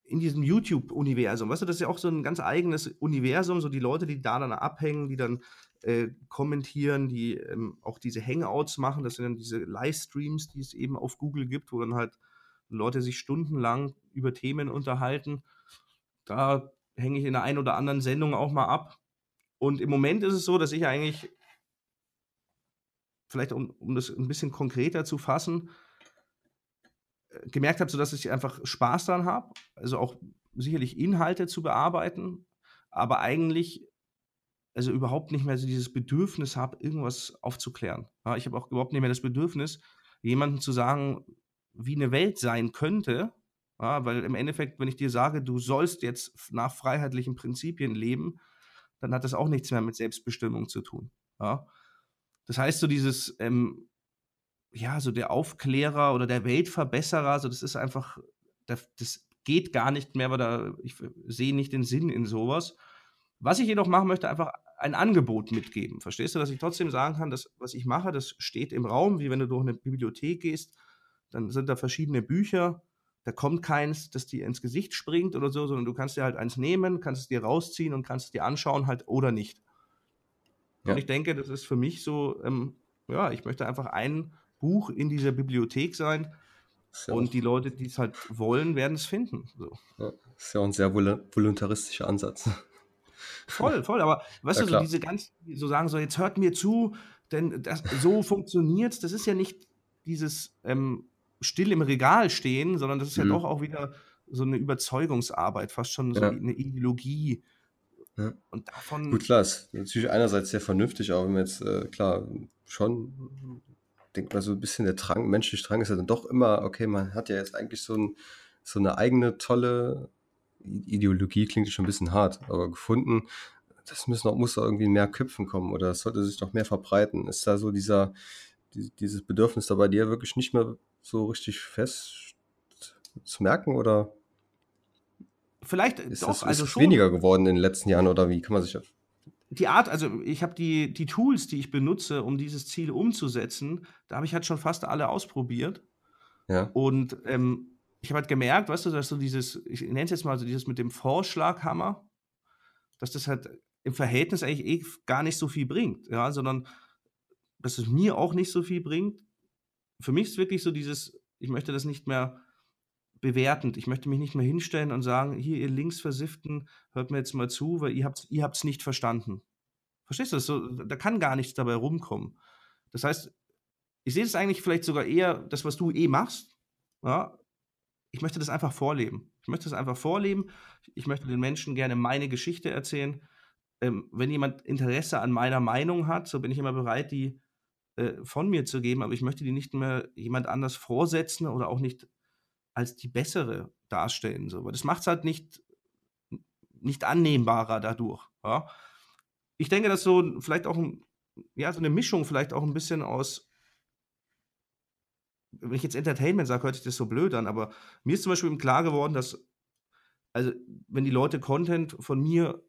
in diesem YouTube-Universum. Weißt du, das ist ja auch so ein ganz eigenes Universum, so die Leute, die da dann abhängen, die dann äh, kommentieren, die ähm, auch diese Hangouts machen, das sind dann diese Livestreams, die es eben auf Google gibt, wo dann halt Leute sich stundenlang über Themen unterhalten. Da hänge ich in der einen oder anderen Sendung auch mal ab. Und im Moment ist es so, dass ich eigentlich, vielleicht um, um das ein bisschen konkreter zu fassen, gemerkt habe, so dass ich einfach Spaß daran habe, also auch sicherlich Inhalte zu bearbeiten, aber eigentlich also überhaupt nicht mehr so dieses Bedürfnis habe, irgendwas aufzuklären. Ja, ich habe auch überhaupt nicht mehr das Bedürfnis, jemandem zu sagen, wie eine Welt sein könnte, ja, weil im Endeffekt, wenn ich dir sage, du sollst jetzt nach freiheitlichen Prinzipien leben, dann hat das auch nichts mehr mit Selbstbestimmung zu tun. Ja. Das heißt, so dieses, ähm, ja, so der Aufklärer oder der Weltverbesserer, so das ist einfach, das, das geht gar nicht mehr, weil da, ich sehe nicht den Sinn in sowas. Was ich jedoch machen möchte, einfach ein Angebot mitgeben. Verstehst du, dass ich trotzdem sagen kann, dass was ich mache, das steht im Raum, wie wenn du durch eine Bibliothek gehst, dann sind da verschiedene Bücher. Da kommt keins, das dir ins Gesicht springt oder so, sondern du kannst dir halt eins nehmen, kannst es dir rausziehen und kannst es dir anschauen halt oder nicht. Ja. Und ich denke, das ist für mich so, ähm, ja, ich möchte einfach ein Buch in dieser Bibliothek sein, ja und die Leute, die es halt wollen, werden es finden. So. Ja, ist ja auch ein sehr voluntaristischer Ansatz. Voll, voll. Aber weißt ja, du, so diese ganz, so sagen so, jetzt hört mir zu, denn das, so funktioniert Das ist ja nicht dieses ähm, still im Regal stehen, sondern das ist mhm. ja doch auch wieder so eine Überzeugungsarbeit, fast schon so eine Ideologie. Und davon. Gut, klar, ist natürlich einerseits sehr vernünftig, auch wenn man jetzt, äh, klar, schon denkt man so ein bisschen der Drang, menschliche Drang ist ja dann doch immer, okay, man hat ja jetzt eigentlich so, ein, so eine eigene tolle Ideologie, klingt schon ein bisschen hart, aber gefunden, das müssen auch, muss auch irgendwie in mehr Köpfen kommen oder das sollte sich noch mehr verbreiten. Ist da so dieser, die, dieses Bedürfnis da bei dir wirklich nicht mehr so richtig fest zu merken oder? Vielleicht ist doch, das, also schon. weniger geworden in den letzten Jahren oder wie kann man sich das? Die Art, also ich habe die, die Tools, die ich benutze, um dieses Ziel umzusetzen, da habe ich halt schon fast alle ausprobiert. Ja. Und ähm, ich habe halt gemerkt, weißt du, dass so dieses, ich nenne es jetzt mal so dieses mit dem Vorschlaghammer, dass das halt im Verhältnis eigentlich eh gar nicht so viel bringt, ja, sondern dass es mir auch nicht so viel bringt. Für mich ist wirklich so dieses, ich möchte das nicht mehr bewertend. Ich möchte mich nicht mehr hinstellen und sagen, hier, ihr Linksversifften, hört mir jetzt mal zu, weil ihr habt es ihr nicht verstanden. Verstehst du das? So, da kann gar nichts dabei rumkommen. Das heißt, ich sehe es eigentlich vielleicht sogar eher, das, was du eh machst, ja, ich möchte das einfach vorleben. Ich möchte das einfach vorleben. Ich möchte den Menschen gerne meine Geschichte erzählen. Ähm, wenn jemand Interesse an meiner Meinung hat, so bin ich immer bereit, die äh, von mir zu geben, aber ich möchte die nicht mehr jemand anders vorsetzen oder auch nicht als die bessere darstellen. So. Das macht es halt nicht, nicht annehmbarer dadurch. Ja. Ich denke, dass so vielleicht auch ein, ja, so eine Mischung vielleicht auch ein bisschen aus wenn ich jetzt Entertainment sage, hört sich das so blöd an, aber mir ist zum Beispiel klar geworden, dass, also, wenn die Leute Content von mir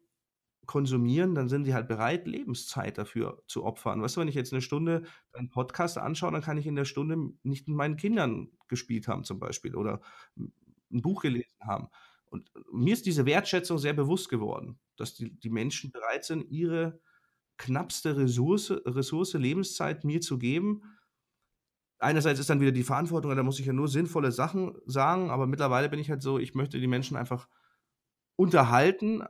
konsumieren, dann sind die halt bereit, Lebenszeit dafür zu opfern. Weißt du, wenn ich jetzt eine Stunde einen Podcast anschaue, dann kann ich in der Stunde nicht mit meinen Kindern gespielt haben, zum Beispiel, oder ein Buch gelesen haben. Und mir ist diese Wertschätzung sehr bewusst geworden, dass die, die Menschen bereit sind, ihre knappste Ressource, Ressource Lebenszeit mir zu geben, einerseits ist dann wieder die Verantwortung, da muss ich ja nur sinnvolle Sachen sagen, aber mittlerweile bin ich halt so, ich möchte die Menschen einfach unterhalten,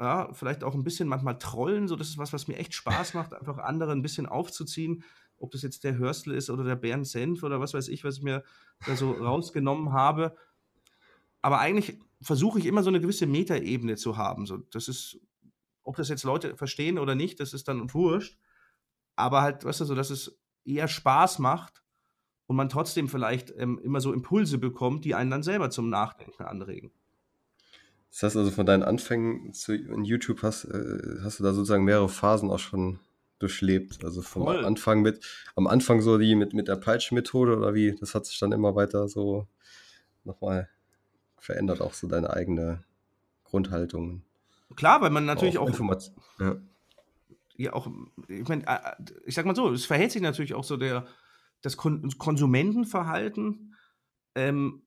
ja, vielleicht auch ein bisschen manchmal trollen, so das ist was, was mir echt Spaß macht, einfach andere ein bisschen aufzuziehen, ob das jetzt der Hörstel ist oder der Bernd Senf oder was weiß ich, was ich mir da so rausgenommen habe. Aber eigentlich versuche ich immer so eine gewisse Metaebene zu haben. So, das ist, ob das jetzt Leute verstehen oder nicht, das ist dann wurscht. Aber halt, weißt du, so, dass es eher Spaß macht, und man trotzdem vielleicht ähm, immer so Impulse bekommt, die einen dann selber zum Nachdenken anregen. Das heißt also, von deinen Anfängen zu, in YouTube hast, äh, hast du da sozusagen mehrere Phasen auch schon durchlebt. Also vom Voll. Anfang mit, am Anfang so die mit, mit der Peitsch-Methode oder wie, das hat sich dann immer weiter so nochmal verändert, auch so deine eigene Grundhaltung. Klar, weil man natürlich auch. auch ja. ja, auch, ich meine, äh, ich sag mal so, es verhält sich natürlich auch so der, das Kon Konsumentenverhalten. Ähm,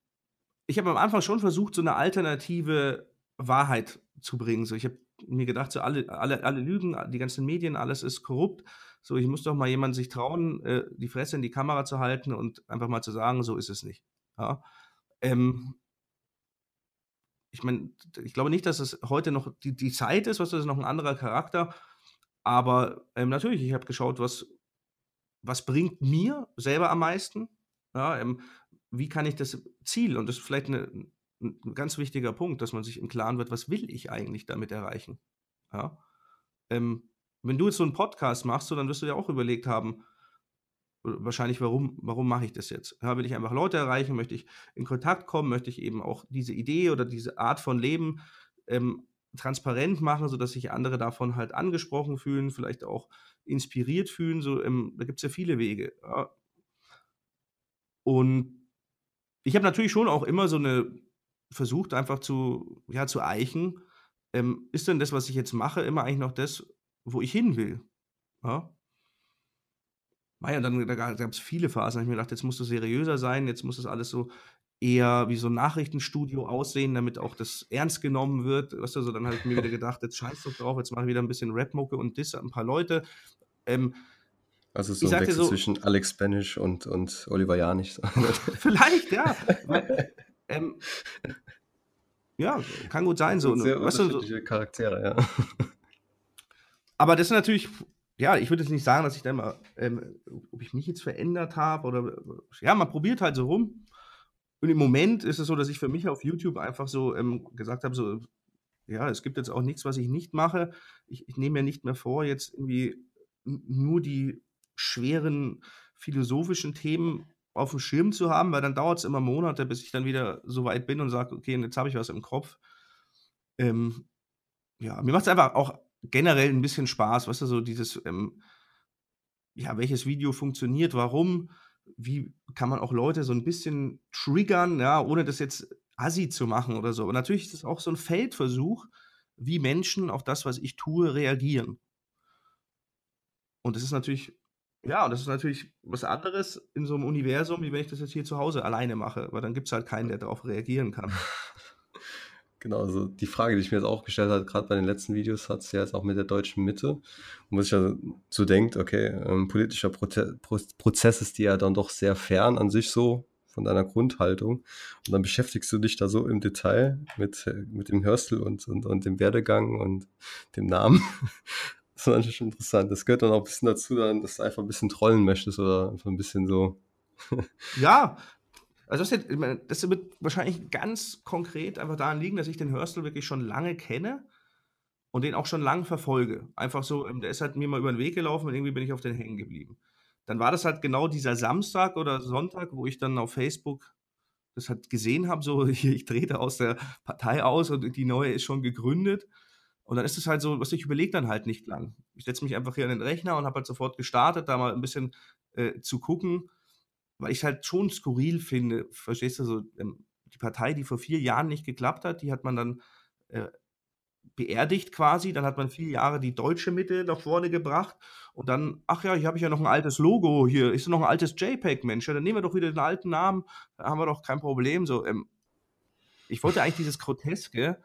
ich habe am Anfang schon versucht, so eine alternative Wahrheit zu bringen. So, ich habe mir gedacht, so alle, alle, alle Lügen, die ganzen Medien, alles ist korrupt. So, ich muss doch mal jemand sich trauen, äh, die Fresse in die Kamera zu halten und einfach mal zu sagen, so ist es nicht. Ja? Ähm, ich meine, ich glaube nicht, dass es heute noch die, die Zeit ist, was das ist noch ein anderer Charakter. Aber ähm, natürlich, ich habe geschaut, was was bringt mir selber am meisten? Ja, ähm, wie kann ich das Ziel, und das ist vielleicht eine, ein ganz wichtiger Punkt, dass man sich im Klaren wird, was will ich eigentlich damit erreichen? Ja? Ähm, wenn du jetzt so einen Podcast machst, so, dann wirst du dir auch überlegt haben, wahrscheinlich, warum, warum mache ich das jetzt? Ja, will ich einfach Leute erreichen? Möchte ich in Kontakt kommen? Möchte ich eben auch diese Idee oder diese Art von Leben ähm, transparent machen, sodass sich andere davon halt angesprochen fühlen, vielleicht auch inspiriert fühlen. So, ähm, da gibt es ja viele Wege. Ja. Und ich habe natürlich schon auch immer so eine versucht, einfach zu, ja, zu eichen. Ähm, ist denn das, was ich jetzt mache, immer eigentlich noch das, wo ich hin will? Ja? Und dann da gab es viele Phasen, da habe ich mir gedacht, jetzt musst du seriöser sein, jetzt muss das alles so eher wie so ein Nachrichtenstudio aussehen, damit auch das ernst genommen wird. Weißt du, so dann habe ich mir wieder gedacht, jetzt scheiß doch drauf, jetzt mache ich wieder ein bisschen Rap-Mucke und diss ein paar Leute. Ähm, also so ein Wechsel so, zwischen Alex Spanish und, und Oliver Janich. Vielleicht, ja. Weil, ähm, ja, kann gut sein. So, sehr weißt unterschiedliche so, Charaktere, ja. Aber das ist natürlich, ja, ich würde jetzt nicht sagen, dass ich da immer, ähm, ob ich mich jetzt verändert habe oder, ja, man probiert halt so rum. Und im Moment ist es so, dass ich für mich auf YouTube einfach so ähm, gesagt habe, so, ja, es gibt jetzt auch nichts, was ich nicht mache. Ich, ich nehme mir nicht mehr vor, jetzt irgendwie nur die schweren philosophischen Themen auf dem Schirm zu haben, weil dann dauert es immer Monate, bis ich dann wieder so weit bin und sage, okay, jetzt habe ich was im Kopf. Ähm, ja, mir macht es einfach auch generell ein bisschen Spaß, weißt du, so dieses, ähm, ja, welches Video funktioniert, warum, wie kann man auch Leute so ein bisschen triggern, ja, ohne das jetzt assi zu machen oder so. Aber natürlich ist es auch so ein Feldversuch, wie Menschen auf das, was ich tue, reagieren. Und das ist natürlich ja, und das ist natürlich was anderes in so einem Universum, wie wenn ich das jetzt hier zu Hause alleine mache, weil dann gibt es halt keinen, der darauf reagieren kann. Genau, also die Frage, die ich mir jetzt auch gestellt habe, gerade bei den letzten Videos, hat es ja jetzt auch mit der deutschen Mitte, wo sich ja so denkt, okay, ähm, politischer Proze Prozess ist dir ja dann doch sehr fern an sich so von deiner Grundhaltung. Und dann beschäftigst du dich da so im Detail mit, mit dem Hörstel und, und, und dem Werdegang und dem Namen. Das ist natürlich schon interessant. Das gehört dann auch ein bisschen dazu, dann, dass du einfach ein bisschen trollen möchtest oder einfach ein bisschen so. ja, also das, das, wird wahrscheinlich ganz konkret einfach daran liegen, dass ich den Hörstel wirklich schon lange kenne und den auch schon lange verfolge. Einfach so, ähm, der ist halt mir mal über den Weg gelaufen und irgendwie bin ich auf den hängen geblieben. Dann war das halt genau dieser Samstag oder Sonntag, wo ich dann auf Facebook das halt gesehen habe, so ich, ich trete aus der Partei aus und die neue ist schon gegründet. Und dann ist es halt so, was ich überlege dann halt nicht lang. Ich setze mich einfach hier an den Rechner und habe halt sofort gestartet, da mal ein bisschen äh, zu gucken, weil ich halt schon skurril finde. Verstehst du so? Ähm, die Partei, die vor vier Jahren nicht geklappt hat, die hat man dann äh, beerdigt quasi. Dann hat man vier Jahre die deutsche Mitte nach vorne gebracht. Und dann, ach ja, hier habe ich ja noch ein altes Logo. Hier ist noch ein altes JPEG, Mensch. Ja, dann nehmen wir doch wieder den alten Namen. Da haben wir doch kein Problem. So, ähm, ich wollte eigentlich dieses Groteske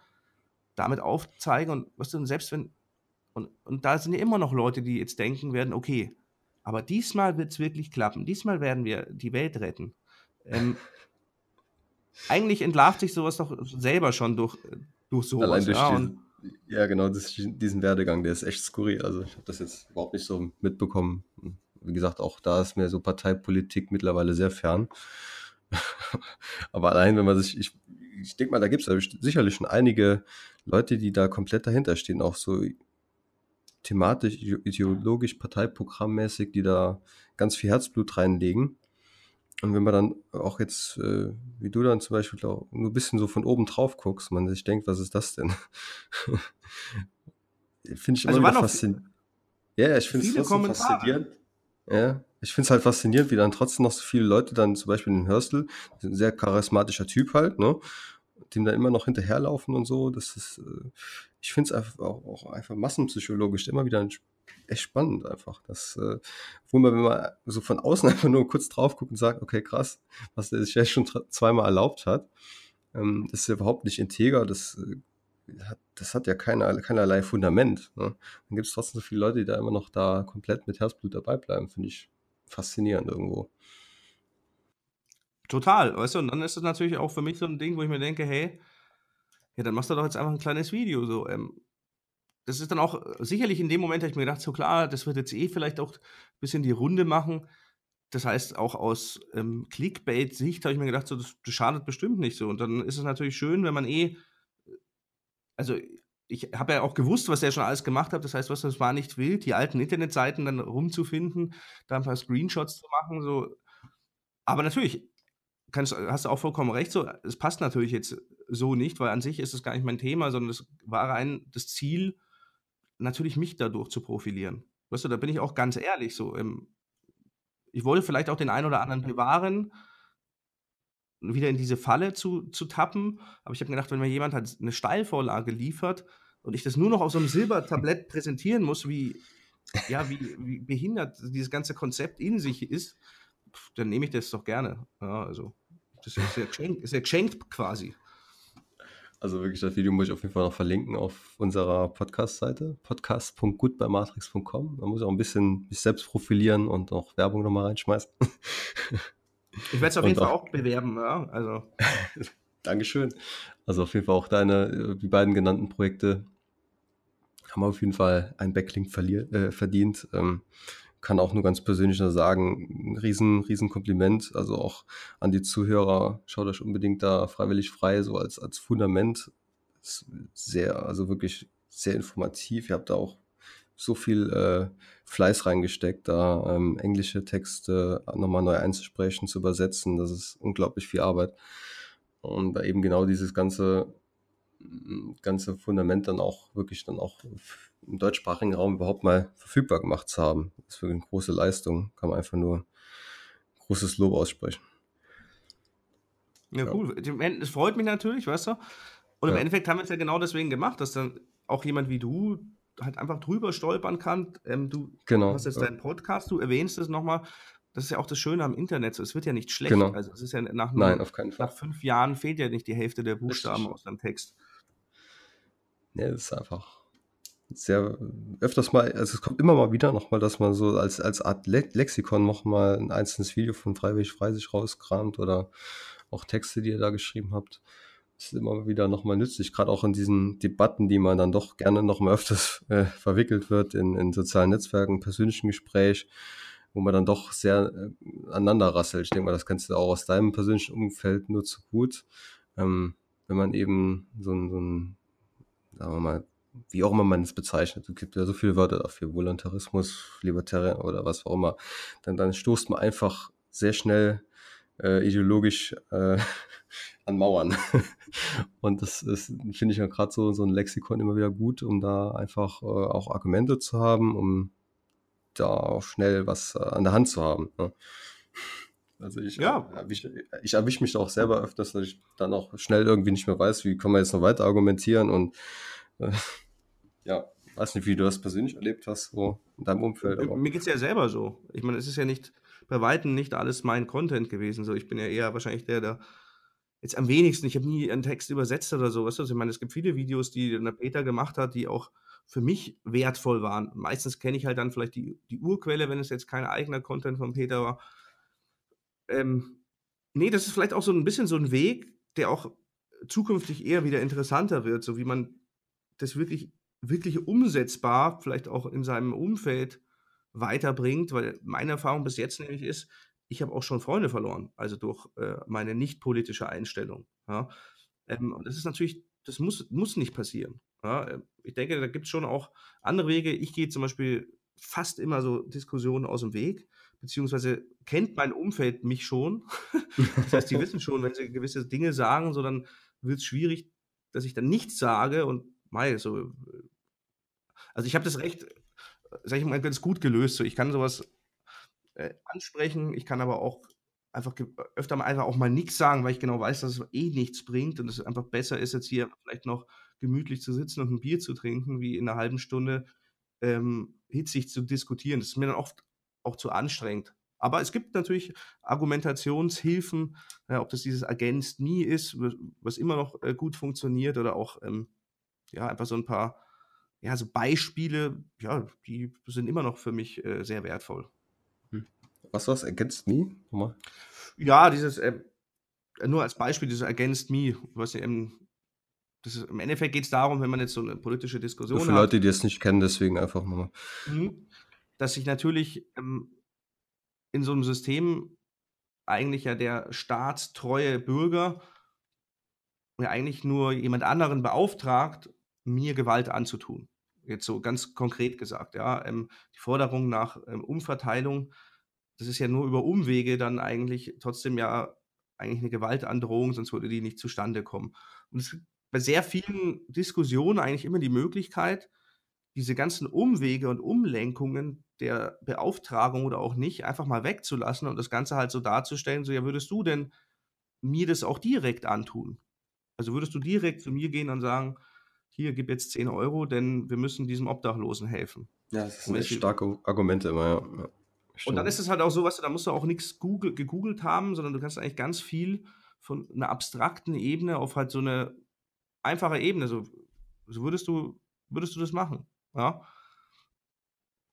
damit aufzeigen und was du, selbst wenn, und, und da sind ja immer noch Leute, die jetzt denken werden, okay, aber diesmal wird es wirklich klappen, diesmal werden wir die Welt retten. Ähm, eigentlich entlarvt sich sowas doch selber schon durch, durch sowas. Allein durch ja, diesen, ja, genau, das, diesen Werdegang, der ist echt skurril. Also ich habe das jetzt überhaupt nicht so mitbekommen. Wie gesagt, auch da ist mir so Parteipolitik mittlerweile sehr fern. Aber allein, wenn man sich, ich, ich denke mal, da gibt es sicherlich schon einige Leute, die da komplett dahinter stehen, auch so thematisch, ideologisch, parteiprogrammmäßig, die da ganz viel Herzblut reinlegen. Und wenn man dann auch jetzt, äh, wie du dann zum Beispiel, auch nur ein bisschen so von oben drauf guckst, man sich denkt, was ist das denn? finde ich immer also faszinierend. Ja, ich finde es faszinierend. Ja, ich finde es halt faszinierend, wie dann trotzdem noch so viele Leute dann zum Beispiel in Hörstel, ein sehr charismatischer Typ halt, ne? Dem da immer noch hinterherlaufen und so. Das ist, äh, ich finde es auch, auch, einfach massenpsychologisch immer wieder echt spannend einfach. Das, äh, wo man, wenn man so von außen einfach nur kurz drauf guckt und sagt, okay, krass, was der sich ja schon zweimal erlaubt hat, ähm, das ist ja überhaupt nicht integer, das, äh, hat, das hat ja keine, keinerlei Fundament. Ne? Dann gibt es trotzdem so viele Leute, die da immer noch da komplett mit Herzblut dabei bleiben, finde ich faszinierend irgendwo. Total, weißt du, und dann ist es natürlich auch für mich so ein Ding, wo ich mir denke, hey, ja, dann machst du doch jetzt einfach ein kleines Video. So, ähm, das ist dann auch äh, sicherlich in dem Moment, habe ich mir gedacht, so klar, das wird jetzt eh vielleicht auch ein bisschen die Runde machen. Das heißt, auch aus ähm, Clickbait-Sicht habe ich mir gedacht, so, das, das, schadet bestimmt nicht so. Und dann ist es natürlich schön, wenn man eh, also ich habe ja auch gewusst, was er schon alles gemacht hat. Das heißt, was das war nicht wild, die alten Internetseiten dann rumzufinden, da ein paar Screenshots zu machen. So. Aber natürlich, kannst, hast du auch vollkommen recht, so, es passt natürlich jetzt so nicht, weil an sich ist es gar nicht mein Thema, sondern es war rein das Ziel, natürlich mich dadurch zu profilieren. Weißt du, da bin ich auch ganz ehrlich so. Ich wollte vielleicht auch den einen oder anderen bewahren, wieder in diese Falle zu, zu tappen, aber ich habe gedacht, wenn mir jemand halt eine Steilvorlage liefert und ich das nur noch auf so einem Silbertablett präsentieren muss, wie ja, wie, wie behindert dieses ganze Konzept in sich ist, dann nehme ich das doch gerne. Ja, also, das ist ja geschenkt, ist ja geschenkt quasi. Also wirklich, das Video muss ich auf jeden Fall noch verlinken auf unserer Podcast-Seite, podcast.gutbeimatrix.com. Da muss ich auch ein bisschen mich selbst profilieren und auch Werbung nochmal reinschmeißen. Ich werde es auf jeden Fall auch bewerben, ja. Also. Dankeschön. Also auf jeden Fall auch deine, die beiden genannten Projekte haben auf jeden Fall einen Backlink äh, verdient. Ähm, kann auch nur ganz persönlich nur sagen, ein riesen, riesen Kompliment. Also auch an die Zuhörer, schaut euch unbedingt da freiwillig frei, so als, als Fundament. Ist sehr, also wirklich sehr informativ. Ihr habt da auch so viel äh, Fleiß reingesteckt, da ähm, englische Texte nochmal neu einzusprechen, zu übersetzen. Das ist unglaublich viel Arbeit. Und da eben genau dieses ganze ganze Fundament dann auch wirklich dann auch im deutschsprachigen Raum überhaupt mal verfügbar gemacht zu haben. Das ist wirklich eine große Leistung, kann man einfach nur großes Lob aussprechen. Ja, cool. Es freut mich natürlich, weißt du? Und im ja. Endeffekt haben wir es ja genau deswegen gemacht, dass dann auch jemand wie du halt einfach drüber stolpern kann. Ähm, du genau. hast jetzt ja. deinen Podcast, du erwähnst es nochmal. Das ist ja auch das Schöne am Internet. Es wird ja nicht schlecht. Genau. Also es ist ja nach, Nein, auf keinen Fall. nach fünf Jahren fehlt ja nicht die Hälfte der Buchstaben aus deinem Text. Ja, das ist einfach sehr öfters mal, also es kommt immer mal wieder nochmal, dass man so als, als Art Le Lexikon nochmal ein einzelnes Video von Freiwillig Frei sich rauskramt oder auch Texte, die ihr da geschrieben habt. Das ist immer wieder nochmal nützlich, gerade auch in diesen Debatten, die man dann doch gerne nochmal öfters äh, verwickelt wird in, in sozialen Netzwerken, persönlichen Gespräch, wo man dann doch sehr äh, aneinander rasselt. Ich denke mal, das kennst du auch aus deinem persönlichen Umfeld nur zu gut. Ähm, wenn man eben so ein, so ein sagen wir mal, wie auch immer man es bezeichnet, es gibt ja so viele Wörter dafür, Voluntarismus, Libertarian oder was auch immer, dann, dann stoßt man einfach sehr schnell äh, ideologisch äh, an Mauern. Und das finde ich ja gerade so, so ein Lexikon immer wieder gut, um da einfach äh, auch Argumente zu haben, um da auch schnell was äh, an der Hand zu haben. Ne? Also ich, ja. ich, ich erwische mich auch selber öfters, dass ich dann auch schnell irgendwie nicht mehr weiß, wie kann man jetzt noch weiter argumentieren und äh, ja, weiß nicht, wie du das persönlich erlebt hast, so in deinem Umfeld. Aber. Mir geht es ja selber so. Ich meine, es ist ja nicht bei Weitem nicht alles mein Content gewesen. So, ich bin ja eher wahrscheinlich der, der jetzt am wenigsten, ich habe nie einen Text übersetzt oder so. Weißt du? Ich meine, es gibt viele Videos, die der Peter gemacht hat, die auch für mich wertvoll waren. Meistens kenne ich halt dann vielleicht die, die Urquelle, wenn es jetzt kein eigener Content von Peter war. Ähm, nee, das ist vielleicht auch so ein bisschen so ein Weg, der auch zukünftig eher wieder interessanter wird, so wie man das wirklich, wirklich umsetzbar, vielleicht auch in seinem Umfeld weiterbringt, weil meine Erfahrung bis jetzt nämlich ist, ich habe auch schon Freunde verloren, also durch äh, meine nicht politische Einstellung. Ja. Ähm, das ist natürlich, das muss, muss nicht passieren. Ja. Äh, ich denke, da gibt es schon auch andere Wege. Ich gehe zum Beispiel fast immer so Diskussionen aus dem Weg, beziehungsweise kennt mein Umfeld mich schon. das heißt, die wissen schon, wenn sie gewisse Dinge sagen, so dann wird es schwierig, dass ich dann nichts sage und Mai, so. Äh, also ich habe das recht, sag ich mal, ganz gut gelöst. So, ich kann sowas äh, ansprechen, ich kann aber auch einfach öfter mal einfach auch mal nichts sagen, weil ich genau weiß, dass es eh nichts bringt und es einfach besser ist, jetzt hier vielleicht noch gemütlich zu sitzen und ein Bier zu trinken, wie in einer halben Stunde ähm, hitzig zu diskutieren. Das ist mir dann oft auch zu anstrengend. Aber es gibt natürlich Argumentationshilfen, ja, ob das dieses Against Me ist, was immer noch äh, gut funktioniert, oder auch ähm, ja, einfach so ein paar ja, so Beispiele, ja, die sind immer noch für mich äh, sehr wertvoll. Hm. Was war es? Against Me? Nochmal. Ja, dieses, äh, nur als Beispiel, dieses Against Me, was ähm, das ist, im Endeffekt geht es darum, wenn man jetzt so eine politische Diskussion hat. Für Leute, die es nicht kennen, deswegen einfach nochmal. Mhm. Dass sich natürlich ähm, in so einem System eigentlich ja der staatstreue Bürger ja eigentlich nur jemand anderen beauftragt, mir Gewalt anzutun. Jetzt so ganz konkret gesagt, ja. Ähm, die Forderung nach ähm, Umverteilung, das ist ja nur über Umwege dann eigentlich trotzdem ja eigentlich eine Gewaltandrohung, sonst würde die nicht zustande kommen. Und es gibt bei sehr vielen Diskussionen eigentlich immer die Möglichkeit, diese ganzen Umwege und Umlenkungen der Beauftragung oder auch nicht einfach mal wegzulassen und das Ganze halt so darzustellen, so ja, würdest du denn mir das auch direkt antun? Also würdest du direkt zu mir gehen und sagen, hier, gib jetzt 10 Euro, denn wir müssen diesem Obdachlosen helfen. Ja, das sind echt starke Argumente immer, ja. ja und dann ist es halt auch so, was da musst du auch nichts Google, gegoogelt haben, sondern du kannst eigentlich ganz viel von einer abstrakten Ebene auf halt so eine einfache Ebene, so, so würdest du, würdest du das machen, ja.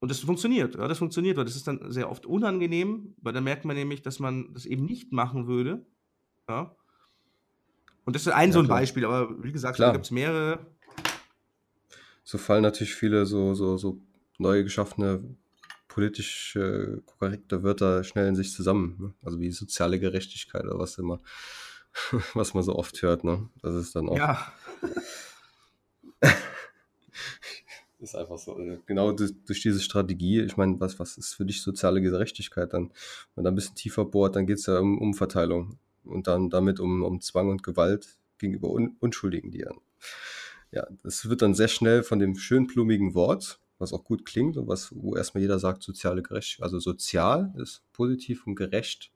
Und das funktioniert, ja, das funktioniert, weil das ist dann sehr oft unangenehm, weil dann merkt man nämlich, dass man das eben nicht machen würde, ja. Und das ist ein ja, so ein klar. Beispiel, aber wie gesagt, da gibt es mehrere. So fallen natürlich viele so, so, so neu geschaffene politisch äh, korrekte Wörter schnell in sich zusammen. Ne? Also wie soziale Gerechtigkeit oder was immer, was man so oft hört. Ne? Das ist dann auch. Ja. Ist einfach so. Also genau durch, durch, diese Strategie, ich meine, was, was ist für dich soziale Gerechtigkeit dann? Wenn man da ein bisschen tiefer bohrt, dann geht es ja um Umverteilung und dann damit um, um Zwang und Gewalt gegenüber Un Unschuldigen, die ja, das wird dann sehr schnell von dem schön blumigen Wort was auch gut klingt und was, wo erstmal jeder sagt, soziale Gerechtigkeit. Also sozial ist positiv und gerecht.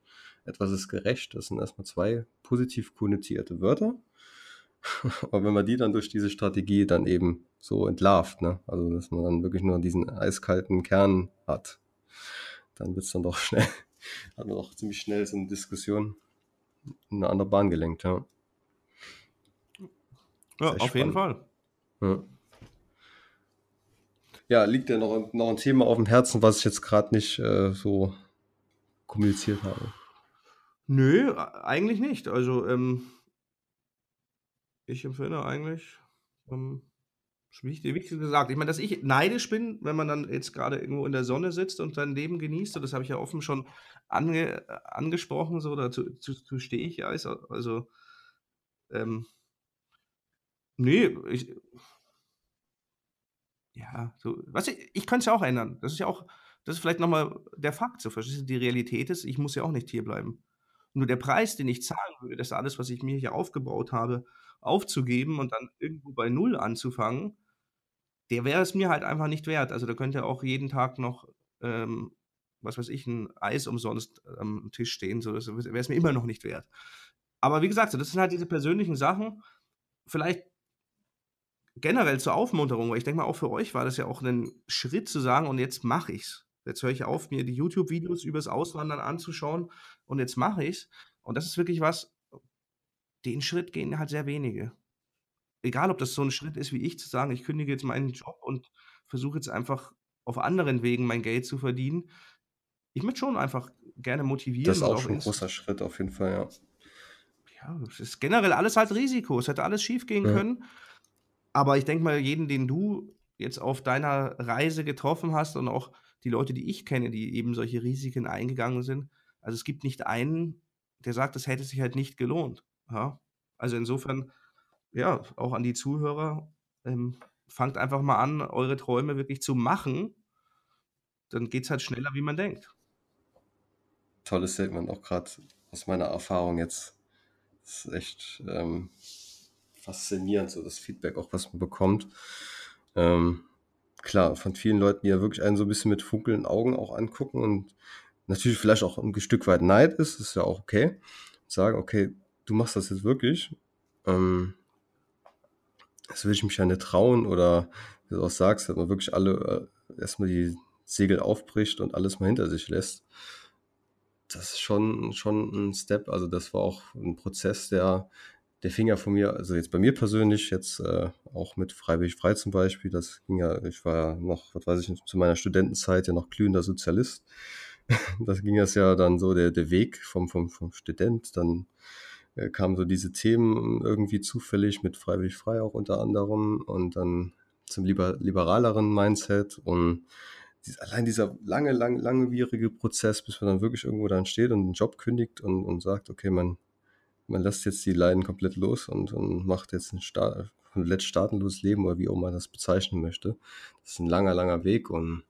Etwas ist gerecht, das sind erstmal zwei positiv konnotierte Wörter. Aber wenn man die dann durch diese Strategie dann eben so entlarvt, ne? also dass man dann wirklich nur diesen eiskalten Kern hat, dann wird es dann doch schnell, hat man doch ziemlich schnell so eine Diskussion in eine andere Bahn gelenkt. Ja, ja auf spannend. jeden Fall. Ja ja, liegt ja noch, noch ein Thema auf dem Herzen, was ich jetzt gerade nicht äh, so kommuniziert habe. Nö, eigentlich nicht. Also, ähm, ich empfinde eigentlich, ähm, wie gesagt, ich meine, dass ich neidisch bin, wenn man dann jetzt gerade irgendwo in der Sonne sitzt und sein Leben genießt, und das habe ich ja offen schon ange, angesprochen, so dazu zu, zu stehe ich also, also ähm, nee, ich, ja, so, was ich, ich könnte es ja auch ändern. Das ist ja auch, das ist vielleicht nochmal der Fakt. So, verstehst du, die Realität ist, ich muss ja auch nicht hier bleiben. Nur der Preis, den ich zahlen würde, das alles, was ich mir hier aufgebaut habe, aufzugeben und dann irgendwo bei Null anzufangen, der wäre es mir halt einfach nicht wert. Also da könnte auch jeden Tag noch, ähm, was weiß ich, ein Eis umsonst am Tisch stehen. So, das wäre es mir immer noch nicht wert. Aber wie gesagt, das sind halt diese persönlichen Sachen. Vielleicht generell zur Aufmunterung, weil ich denke mal, auch für euch war das ja auch ein Schritt zu sagen, und jetzt mache ich's. Jetzt höre ich auf, mir die YouTube-Videos übers Auswandern anzuschauen und jetzt mache ich's. Und das ist wirklich was, den Schritt gehen halt sehr wenige. Egal, ob das so ein Schritt ist wie ich, zu sagen, ich kündige jetzt meinen Job und versuche jetzt einfach auf anderen Wegen mein Geld zu verdienen. Ich möchte schon einfach gerne motivieren. Das ist auch, auch schon ein großer Schritt auf jeden Fall, ja. Ja, es ist generell alles halt Risiko. Es hätte alles schief gehen ja. können. Aber ich denke mal, jeden, den du jetzt auf deiner Reise getroffen hast und auch die Leute, die ich kenne, die eben solche Risiken eingegangen sind, also es gibt nicht einen, der sagt, das hätte sich halt nicht gelohnt. Ja? Also insofern, ja, auch an die Zuhörer, ähm, fangt einfach mal an, eure Träume wirklich zu machen. Dann geht es halt schneller, wie man denkt. Tolles Statement, auch gerade aus meiner Erfahrung jetzt. Das ist echt ähm, faszinierend, so das Feedback auch, was man bekommt. Ähm, klar, von vielen Leuten, die ja wirklich einen so ein bisschen mit funkelnden Augen auch angucken und natürlich vielleicht auch ein Stück weit Neid ist, ist ja auch okay. Sagen, okay, du machst das jetzt wirklich. Ähm, das will ich mich ja nicht trauen oder wie du auch sagst, dass man wirklich alle äh, erstmal die Segel aufbricht und alles mal hinter sich lässt. Das ist schon, schon ein Step. Also das war auch ein Prozess, der der fing ja von mir, also jetzt bei mir persönlich, jetzt äh, auch mit Freiwillig frei zum Beispiel, das ging ja, ich war ja noch, was weiß ich, zu meiner Studentenzeit ja noch glühender Sozialist. das ging das ja dann so der, der Weg vom, vom, vom Student, dann äh, kamen so diese Themen irgendwie zufällig mit Freiwillig frei auch unter anderem und dann zum liber, liberaleren Mindset und allein dieser lange, lang, langwierige Prozess, bis man dann wirklich irgendwo dann steht und einen Job kündigt und, und sagt, okay, man man lässt jetzt die Leiden komplett los und, und macht jetzt ein Start, komplett staatenloses Leben oder wie auch man das bezeichnen möchte. Das ist ein langer, langer Weg und.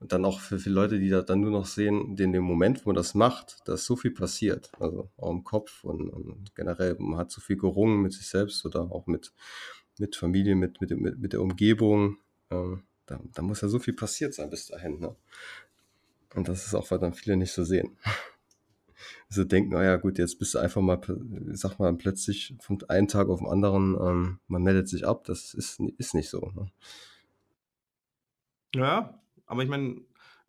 Und dann auch für viele Leute, die da dann nur noch sehen, in dem Moment, wo man das macht, dass so viel passiert, also auch im Kopf und, und generell, man hat so viel gerungen mit sich selbst oder auch mit, mit Familie, mit, mit, mit, mit der Umgebung. Ähm, da, da muss ja so viel passiert sein bis dahin. Ne? Und das ist auch, was dann viele nicht so sehen. so denken, naja gut, jetzt bist du einfach mal, sag mal, plötzlich von einem Tag auf den anderen, ähm, man meldet sich ab, das ist, ist nicht so. Ne? Ja, aber ich meine,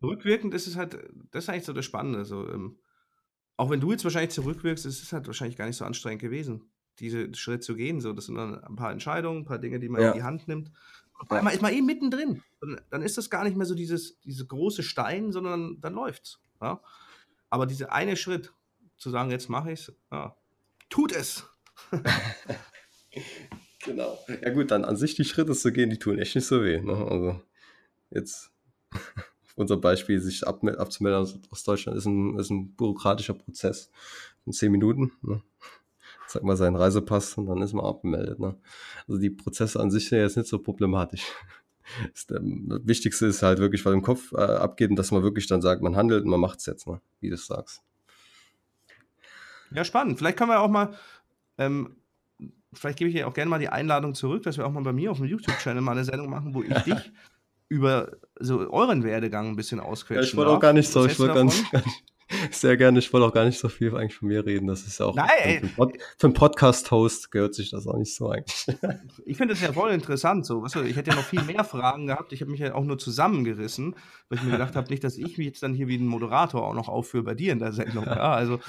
rückwirkend ist es halt, das ist eigentlich so das Spannende. So, ähm, auch wenn du jetzt wahrscheinlich zurückwirkst, ist es halt wahrscheinlich gar nicht so anstrengend gewesen, diese Schritt zu gehen. So, das sind dann ein paar Entscheidungen, ein paar Dinge, die man ja. in die Hand nimmt. Und auf einmal ist man eh mittendrin. Dann ist das gar nicht mehr so dieses, diese große Stein, sondern dann läuft's. Ja? Aber dieser eine Schritt, zu sagen, jetzt mache ich es, ja, tut es. genau. Ja gut, dann an sich die Schritte zu gehen, die tun echt nicht so weh. Ne? Also jetzt unser Beispiel, sich ab, abzumelden aus Deutschland, ist ein, ist ein bürokratischer Prozess in zehn Minuten. Ne? Sag mal seinen Reisepass und dann ist man abgemeldet. Ne? Also die Prozesse an sich sind jetzt nicht so problematisch. Das, Wichtigste ist halt wirklich, was im Kopf äh, abgeht und dass man wirklich dann sagt, man handelt und man macht es jetzt, ne? wie du sagst. Ja, spannend. Vielleicht können wir auch mal, ähm, vielleicht gebe ich dir auch gerne mal die Einladung zurück, dass wir auch mal bei mir auf dem YouTube-Channel mal eine Sendung machen, wo ich dich über so euren Werdegang ein bisschen ausquetschen ja, Ich wollte auch gar nicht so, ich wollte ganz, ganz, sehr gerne, ich wollte auch gar nicht so viel eigentlich von mir reden. Das ist ja auch Nein, für, für einen Podcast-Host gehört sich das auch nicht so eigentlich. Ich finde das ja voll interessant. So. Weißt du, ich hätte ja noch viel mehr Fragen gehabt. Ich habe mich ja auch nur zusammengerissen, weil ich mir gedacht habe, nicht, dass ich mich jetzt dann hier wie ein Moderator auch noch aufführe bei dir in der Sendung. Ja, also,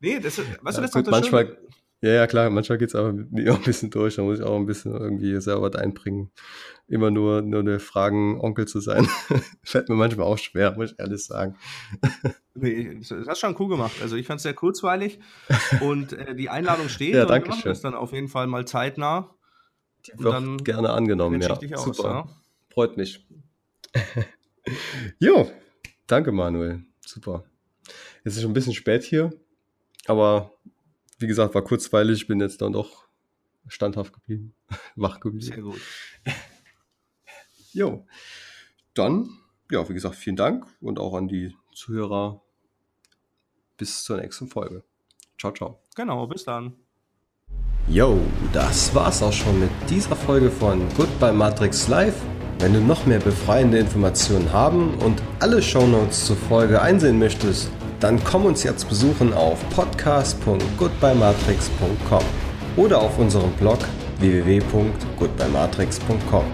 nee, das, weißt ja, du, das gut, ist manchmal, Schöne. Ja, ja, klar, manchmal geht es aber mit mir auch ein bisschen durch. Da muss ich auch ein bisschen irgendwie selber was einbringen. Immer nur, nur eine Fragen-Onkel zu sein. Fällt mir manchmal auch schwer, muss ich ehrlich sagen. nee, das hast schon cool gemacht. Also ich fand es sehr kurzweilig und äh, die Einladung steht. ja, danke schön. Das dann auf jeden Fall mal zeitnah. Die wird dann gerne angenommen, ja. Aus, Super. Ja? Freut mich. jo, danke Manuel. Super. Es ist schon ein bisschen spät hier, aber wie gesagt, war kurzweilig, bin jetzt dann doch standhaft geblieben, wach geblieben. Sehr gut. Jo, dann, ja, wie gesagt, vielen Dank und auch an die Zuhörer. Bis zur nächsten Folge. Ciao, ciao. Genau, bis dann. Jo, das war's auch schon mit dieser Folge von Goodbye Matrix Live. Wenn du noch mehr befreiende Informationen haben und alle Shownotes zur Folge einsehen möchtest, dann komm uns jetzt besuchen auf podcast.goodbyematrix.com oder auf unserem Blog www.goodbyematrix.com.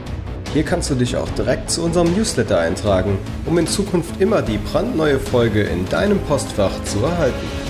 Hier kannst du dich auch direkt zu unserem Newsletter eintragen, um in Zukunft immer die brandneue Folge in deinem Postfach zu erhalten.